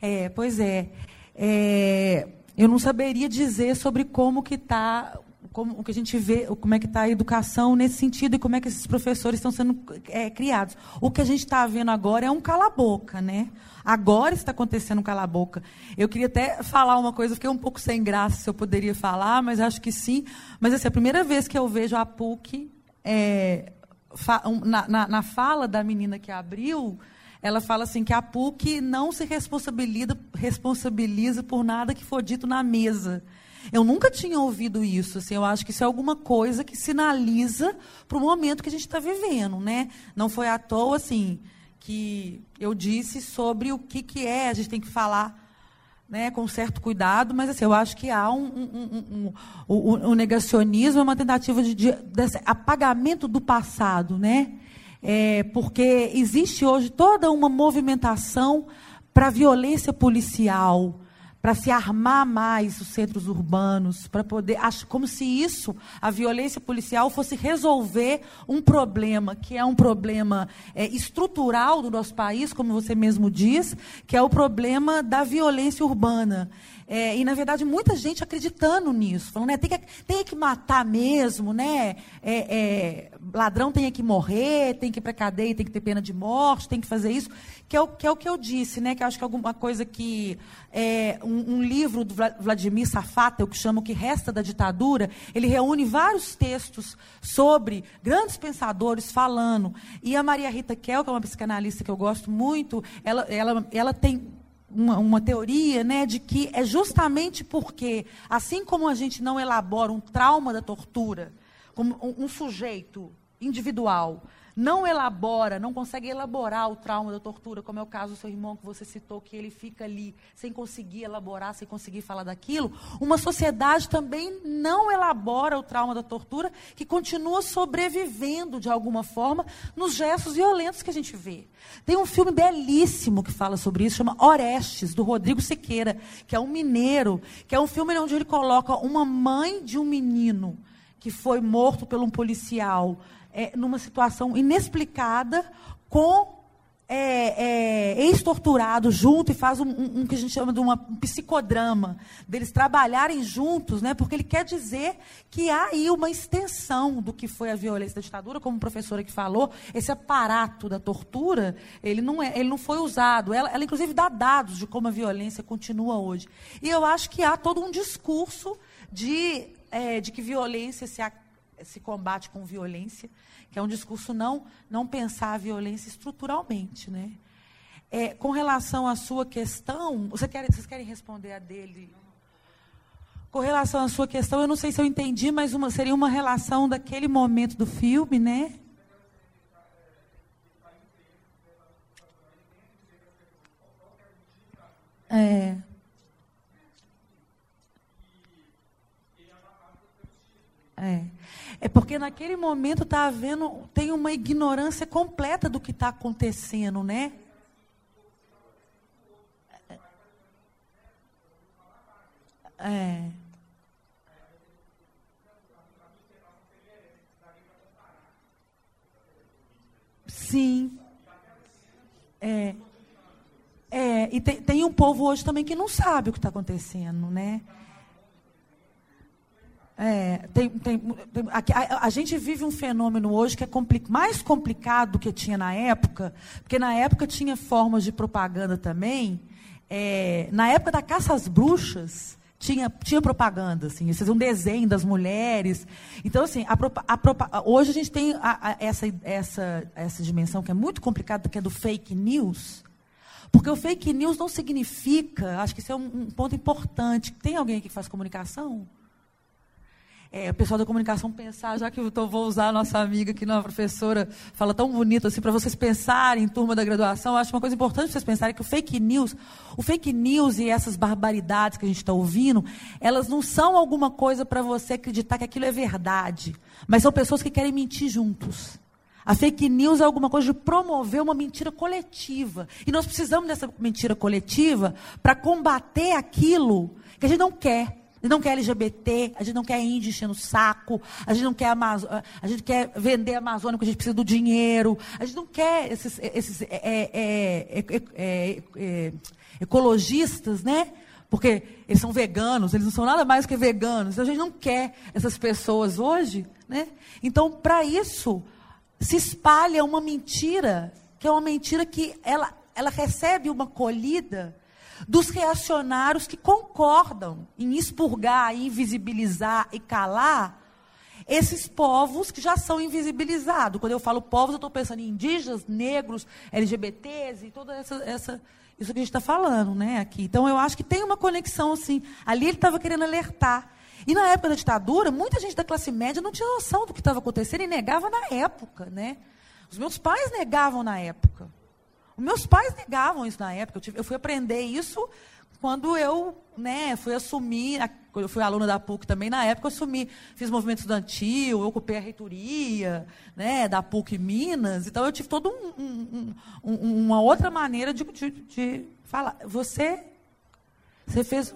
É, pois é. é. Eu não saberia dizer sobre como que está como o que a gente vê, como é que está a educação nesse sentido e como é que esses professores estão sendo é, criados. O que a gente está vendo agora é um cala-boca, né? Agora está acontecendo um cala-boca. Eu queria até falar uma coisa, fiquei um pouco sem graça se eu poderia falar, mas acho que sim. Mas assim, a primeira vez que eu vejo a PUC é, na, na, na fala da menina que abriu, ela fala assim que a PUC não se responsabiliza, responsabiliza por nada que for dito na mesa. Eu nunca tinha ouvido isso. Assim, eu acho que isso é alguma coisa que sinaliza para o momento que a gente está vivendo. Né? Não foi à toa assim, que eu disse sobre o que, que é, a gente tem que falar né, com certo cuidado, mas assim, eu acho que há um, um, um, um, um negacionismo, é uma tentativa de, de, apagamento do passado, né? É, porque existe hoje toda uma movimentação para a violência policial, para se armar mais os centros urbanos, para poder, acho como se isso, a violência policial, fosse resolver um problema que é um problema é, estrutural do nosso país, como você mesmo diz, que é o problema da violência urbana. É, e, na verdade, muita gente acreditando nisso, falando, né, tem, que, tem que matar mesmo, né? É, é, ladrão tem que morrer, tem que ir para cadeia, tem que ter pena de morte, tem que fazer isso, que é o que, é o que eu disse, né? Que eu acho que é alguma coisa que. É, um, um, livro do Vladimir Safata, que chama O que Resta da Ditadura, ele reúne vários textos sobre grandes pensadores falando. E a Maria Rita Kel, que é uma psicanalista que eu gosto muito, ela, ela, ela tem uma, uma, teoria né, de que é justamente porque, assim como a gente não elabora um trauma da tortura, como um, um sujeito individual não elabora, não consegue elaborar o trauma da tortura, como é o caso do seu irmão que você citou, que ele fica ali sem conseguir elaborar, sem conseguir falar daquilo, uma sociedade também não elabora o trauma da tortura, que continua sobrevivendo de alguma forma nos gestos violentos que a gente vê. Tem um filme belíssimo que fala sobre isso, chama Orestes, do Rodrigo Sequeira, que é um mineiro, que é um filme onde ele coloca uma mãe de um menino que foi morto por um policial é, numa situação inexplicada com é, é, ex-torturados junto e faz um, um, um, que a gente chama de uma, um psicodrama, deles trabalharem juntos, né, porque ele quer dizer que há aí uma extensão do que foi a violência da ditadura, como a professora que falou, esse aparato da tortura, ele não, é, ele não foi usado. Ela, ela, inclusive, dá dados de como a violência continua hoje. E eu acho que há todo um discurso de, é, de que violência se, se combate com violência, que é um discurso não, não pensar a violência estruturalmente. Né? É, com relação à sua questão, você quer, vocês querem responder a dele? Com relação à sua questão, eu não sei se eu entendi, mas uma, seria uma relação daquele momento do filme, né? É. É. É porque naquele momento está havendo, tem uma ignorância completa do que está acontecendo, né? É. Sim. É. É, e tem, tem um povo hoje também que não sabe o que está acontecendo, né? É, tem, tem, tem a, a, a, gente vive um fenômeno hoje que é compli mais complicado do que tinha na época, porque na época tinha formas de propaganda também. É, na época da caça às bruxas, tinha, tinha propaganda, assim, vocês um desenho das mulheres. Então, assim, a, hoje a gente tem essa, essa, essa dimensão que é muito complicada, que é do fake news. Porque o fake news não significa, acho que isso é um, um ponto importante. Tem alguém aqui que faz comunicação? É, o pessoal da comunicação pensar, já que eu tô, vou usar a nossa amiga aqui, uma professora, fala tão bonito assim, para vocês pensarem em turma da graduação, eu acho uma coisa importante vocês pensarem que o fake news, o fake news e essas barbaridades que a gente está ouvindo, elas não são alguma coisa para você acreditar que aquilo é verdade, mas são pessoas que querem mentir juntos. A fake news é alguma coisa de promover uma mentira coletiva. E nós precisamos dessa mentira coletiva para combater aquilo que a gente não quer gente não quer LGBT, a gente não quer índio enchendo o saco, a gente não quer Amazo a gente quer vender a Amazônia porque a gente precisa do dinheiro, a gente não quer esses, esses é, é, é, é, ecologistas, né? Porque eles são veganos, eles não são nada mais que veganos. A gente não quer essas pessoas hoje, né? Então, para isso, se espalha uma mentira, que é uma mentira que ela, ela recebe uma colhida dos reacionários que concordam em expurgar, invisibilizar e calar esses povos que já são invisibilizados. Quando eu falo povos, eu estou pensando em indígenas, negros, LGBTs e toda essa, essa isso que a gente está falando, né, aqui. Então eu acho que tem uma conexão assim. Ali ele estava querendo alertar. E na época da ditadura, muita gente da classe média não tinha noção do que estava acontecendo e negava na época, né? Os meus pais negavam na época. Meus pais negavam isso na época. Eu, tive, eu fui aprender isso quando eu né, fui assumir, eu fui aluna da PUC também, na época eu assumi, fiz movimento estudantil, eu ocupei a reitoria né, da PUC Minas, então eu tive toda um, um, um, uma outra maneira de, de, de, falar. Você, você fez...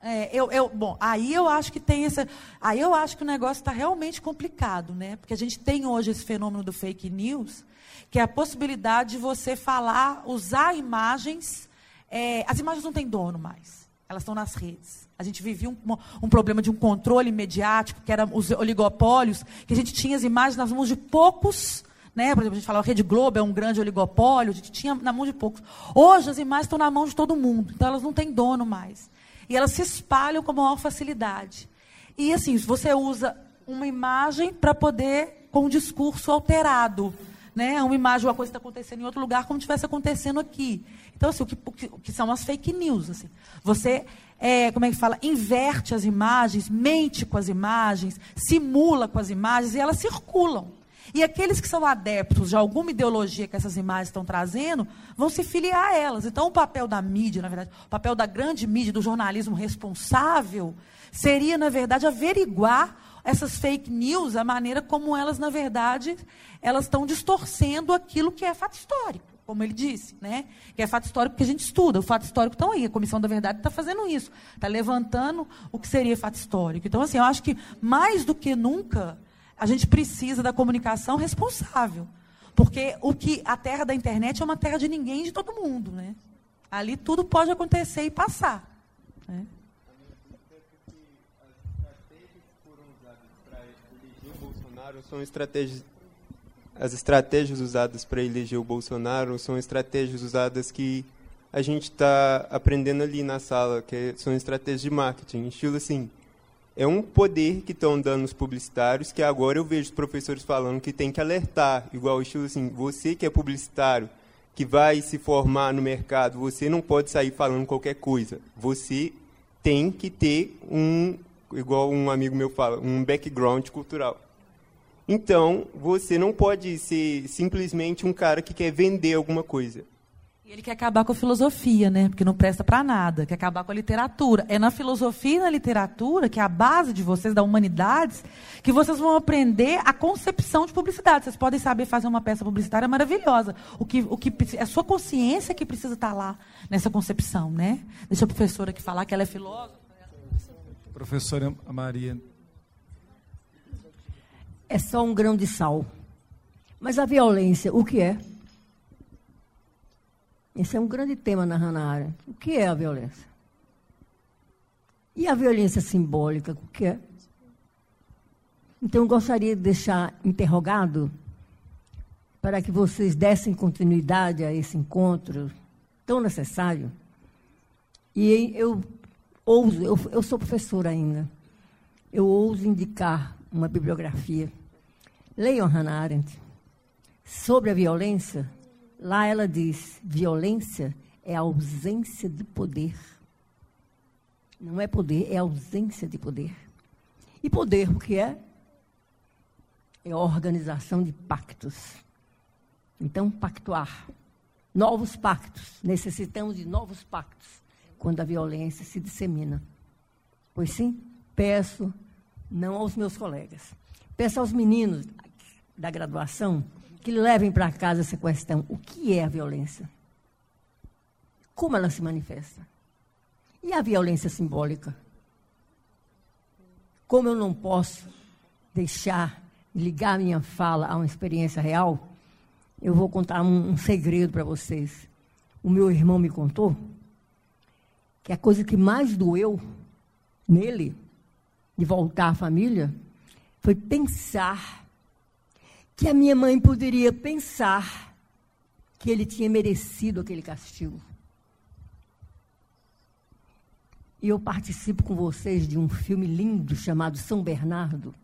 É, eu, eu, bom, aí eu acho que tem essa. Aí eu acho que o negócio está realmente complicado, né? Porque a gente tem hoje esse fenômeno do fake news, que é a possibilidade de você falar, usar imagens. É, as imagens não têm dono mais, elas estão nas redes. A gente vivia um, um, problema de um controle mediático, que eram os oligopólios, que a gente tinha as imagens nas mãos de poucos. Né? Por exemplo, a gente fala, a Rede Globo é um grande oligopólio, a gente tinha na mão de poucos. Hoje as imagens estão na mão de todo mundo, então elas não têm dono mais. E elas se espalham com maior facilidade. E assim, você usa uma imagem para poder, com um discurso alterado né, uma imagem, uma coisa está acontecendo em outro lugar, como estivesse acontecendo aqui. Então, assim, o que, o que, o que são as fake news? Assim. Você, é, como é que fala, inverte as imagens, mente com as imagens, simula com as imagens e elas circulam. E aqueles que são adeptos de alguma ideologia que essas imagens estão trazendo, vão se filiar a elas. Então, o papel da mídia, na verdade, o papel da grande mídia, do jornalismo responsável, seria, na verdade, averiguar essas fake news, a maneira como elas, na verdade, elas estão distorcendo aquilo que é fato histórico, como ele disse, né? Que é fato histórico que a gente estuda. O fato histórico está aí, a Comissão da Verdade está fazendo isso, está levantando o que seria fato histórico. Então, assim, eu acho que mais do que nunca a gente precisa da comunicação responsável. Porque o que a terra da internet é uma terra de ninguém de todo mundo. Né? Ali tudo pode acontecer e passar. Né? São estratégias as estratégias usadas para eleger o Bolsonaro são estratégias usadas que a gente está aprendendo ali na sala, que são estratégias de marketing, estilo assim, é um poder que estão dando os publicitários, que agora eu vejo os professores falando que tem que alertar, igual estilo assim, você que é publicitário, que vai se formar no mercado, você não pode sair falando qualquer coisa. Você tem que ter um, igual um amigo meu fala, um background cultural. Então, você não pode ser simplesmente um cara que quer vender alguma coisa. E ele quer acabar com a filosofia, né? Porque não presta para nada. Quer acabar com a literatura. É na filosofia e na literatura, que é a base de vocês, da humanidades, que vocês vão aprender a concepção de publicidade. Vocês podem saber fazer uma peça publicitária maravilhosa. O que, o que, é a sua consciência que precisa estar tá lá nessa concepção, né? Deixa a professora aqui falar que ela é filósofa. Professora Maria. É só um grão de sal. Mas a violência, o que é? Esse é um grande tema na Hannah Arendt. O que é a violência? E a violência simbólica, o que é? Então, eu gostaria de deixar interrogado para que vocês dessem continuidade a esse encontro tão necessário. E eu ouso, eu, eu sou professora ainda, eu ouso indicar uma bibliografia. Leiam Hannah Arendt sobre a violência Lá ela diz: violência é ausência de poder. Não é poder, é ausência de poder. E poder, o que é? É organização de pactos. Então, pactuar. Novos pactos. Necessitamos de novos pactos quando a violência se dissemina. Pois sim, peço, não aos meus colegas, peço aos meninos da graduação que levem para casa essa questão: o que é a violência? Como ela se manifesta? E a violência simbólica? Como eu não posso deixar de ligar minha fala a uma experiência real, eu vou contar um, um segredo para vocês. O meu irmão me contou que a coisa que mais doeu nele, de voltar à família, foi pensar que a minha mãe poderia pensar que ele tinha merecido aquele castigo. E eu participo com vocês de um filme lindo chamado São Bernardo,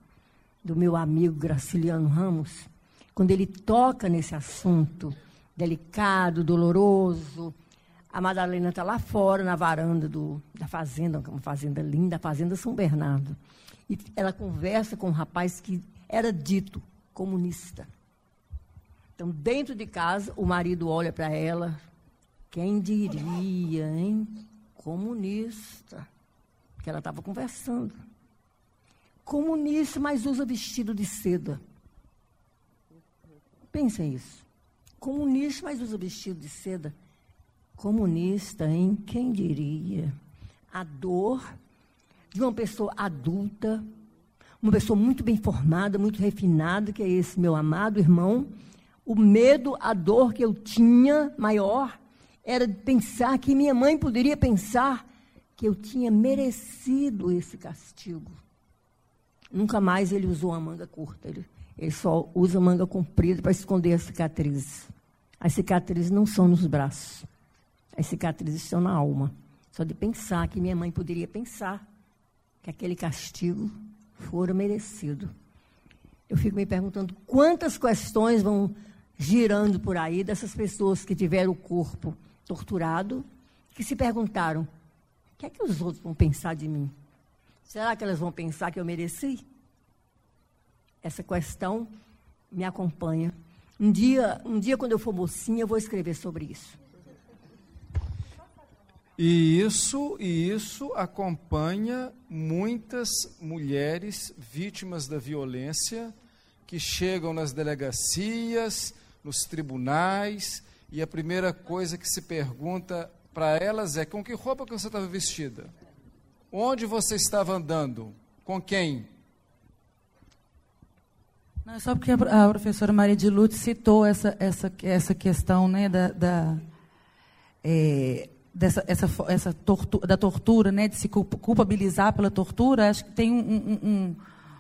do meu amigo Graciliano Ramos, quando ele toca nesse assunto delicado, doloroso. A Madalena está lá fora, na varanda do, da fazenda, uma fazenda linda, a Fazenda São Bernardo. E ela conversa com um rapaz que era dito comunista. Então, dentro de casa, o marido olha para ela, quem diria, hein? Comunista. Que ela estava conversando. Comunista, mas usa vestido de seda. Pensem isso. Comunista, mas usa vestido de seda. Comunista, hein? Quem diria? A dor de uma pessoa adulta uma pessoa muito bem formada, muito refinada, que é esse meu amado irmão. O medo, a dor que eu tinha maior era de pensar que minha mãe poderia pensar que eu tinha merecido esse castigo. Nunca mais ele usou a manga curta, ele, ele só usa manga comprida para esconder as cicatrizes. As cicatrizes não são nos braços, as cicatrizes estão na alma. Só de pensar que minha mãe poderia pensar que aquele castigo fora merecido. Eu fico me perguntando quantas questões vão girando por aí dessas pessoas que tiveram o corpo torturado, que se perguntaram: o que é que os outros vão pensar de mim? Será que elas vão pensar que eu mereci? Essa questão me acompanha. Um dia, um dia quando eu for mocinha, eu vou escrever sobre isso. E isso, e isso acompanha muitas mulheres vítimas da violência que chegam nas delegacias, nos tribunais, e a primeira coisa que se pergunta para elas é: com que roupa que você estava vestida? Onde você estava andando? Com quem? Não, é só porque a, professora Maria de Lute citou essa, essa, essa questão né, da, da é, dessa, essa, essa tortura, da tortura, né, de se culpabilizar pela tortura. Acho que tem um, um,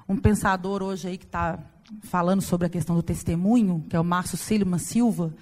um, pensador hoje aí que está falando sobre a questão do testemunho, que é o Márcio Silva Silva,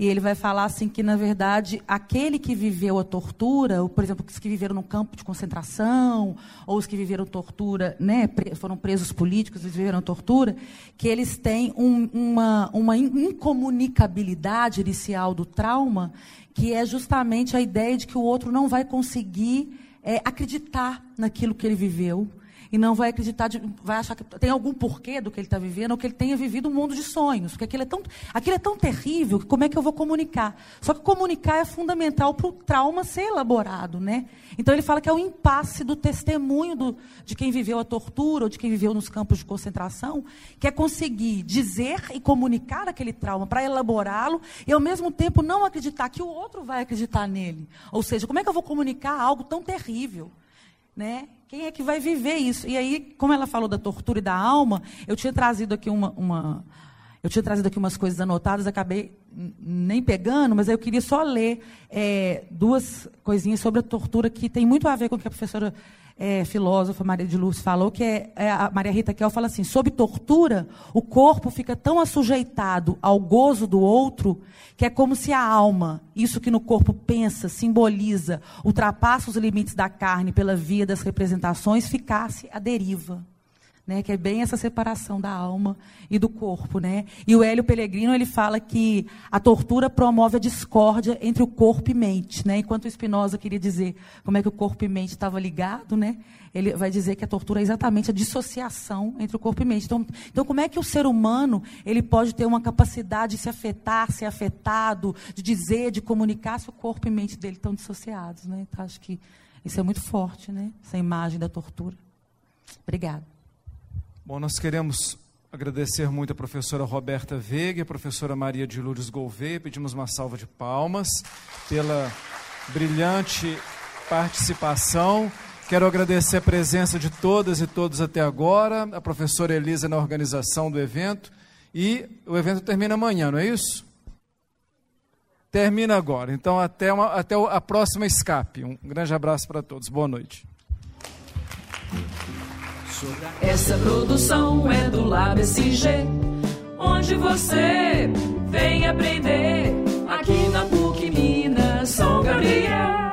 e ele vai falar assim que, na verdade, aquele que viveu a tortura, ou, por exemplo, os que viveram no campo de concentração, ou os que viveram tortura, né, foram presos políticos e viveram tortura, que eles têm um, uma, uma incomunicabilidade inicial do trauma, que é justamente a ideia de que o outro não vai conseguir é, acreditar naquilo que ele viveu, e não vai acreditar, de, vai achar que tem algum porquê do que ele está vivendo, ou que ele tenha vivido um mundo de sonhos, porque aquilo é, tão, aquilo é tão terrível como é que eu vou comunicar? Só que comunicar é fundamental para o trauma ser elaborado, né? Então ele fala que é o impasse do testemunho do, de quem viveu a tortura ou de quem viveu nos campos de concentração, que é conseguir dizer e comunicar aquele trauma para elaborá-lo e ao mesmo tempo não acreditar que o outro vai acreditar nele. Ou seja, como é que eu vou comunicar algo tão terrível? Né? Quem é que vai viver isso? E aí, como ela falou da tortura e da alma, eu tinha trazido aqui uma, uma eu tinha trazido aqui umas coisas anotadas, acabei nem pegando, mas eu queria só ler é, duas coisinhas sobre a tortura que tem muito a ver com o que a professora é, filósofa Maria de Luz falou, que é, é, a Maria Rita Kel fala assim, sob tortura, o corpo fica tão assujeitado ao gozo do outro, que é como se a alma, isso que no corpo pensa, simboliza, ultrapassa os limites da carne pela via das representações, ficasse à deriva né, que é bem essa separação da alma e do corpo, né? E o Hélio Pellegrino ele fala que a tortura promove a discórdia entre o corpo e mente, né? Enquanto o Spinoza queria dizer como é que o corpo e mente estavam ligados, né? Ele vai dizer que a tortura é exatamente a dissociação entre o corpo e mente. Então, então como é que o ser humano ele pode ter uma capacidade de se afetar, ser afetado, de dizer, de comunicar se o corpo e mente dele estão dissociados, né? Então acho que isso é muito forte, né? Essa imagem da tortura. Obrigada. Bom, nós queremos agradecer muito a professora Roberta Veiga e a professora Maria de Lourdes Gouveia. Pedimos uma salva de palmas pela brilhante participação. Quero agradecer a presença de todas e todos até agora, a professora Elisa na organização do evento. E o evento termina amanhã, não é isso? Termina agora. Então, até, uma, até a próxima escape. Um grande abraço para todos. Boa noite. Essa produção é do Lab SG, onde você vem aprender aqui na PUC Minas São Gabriel.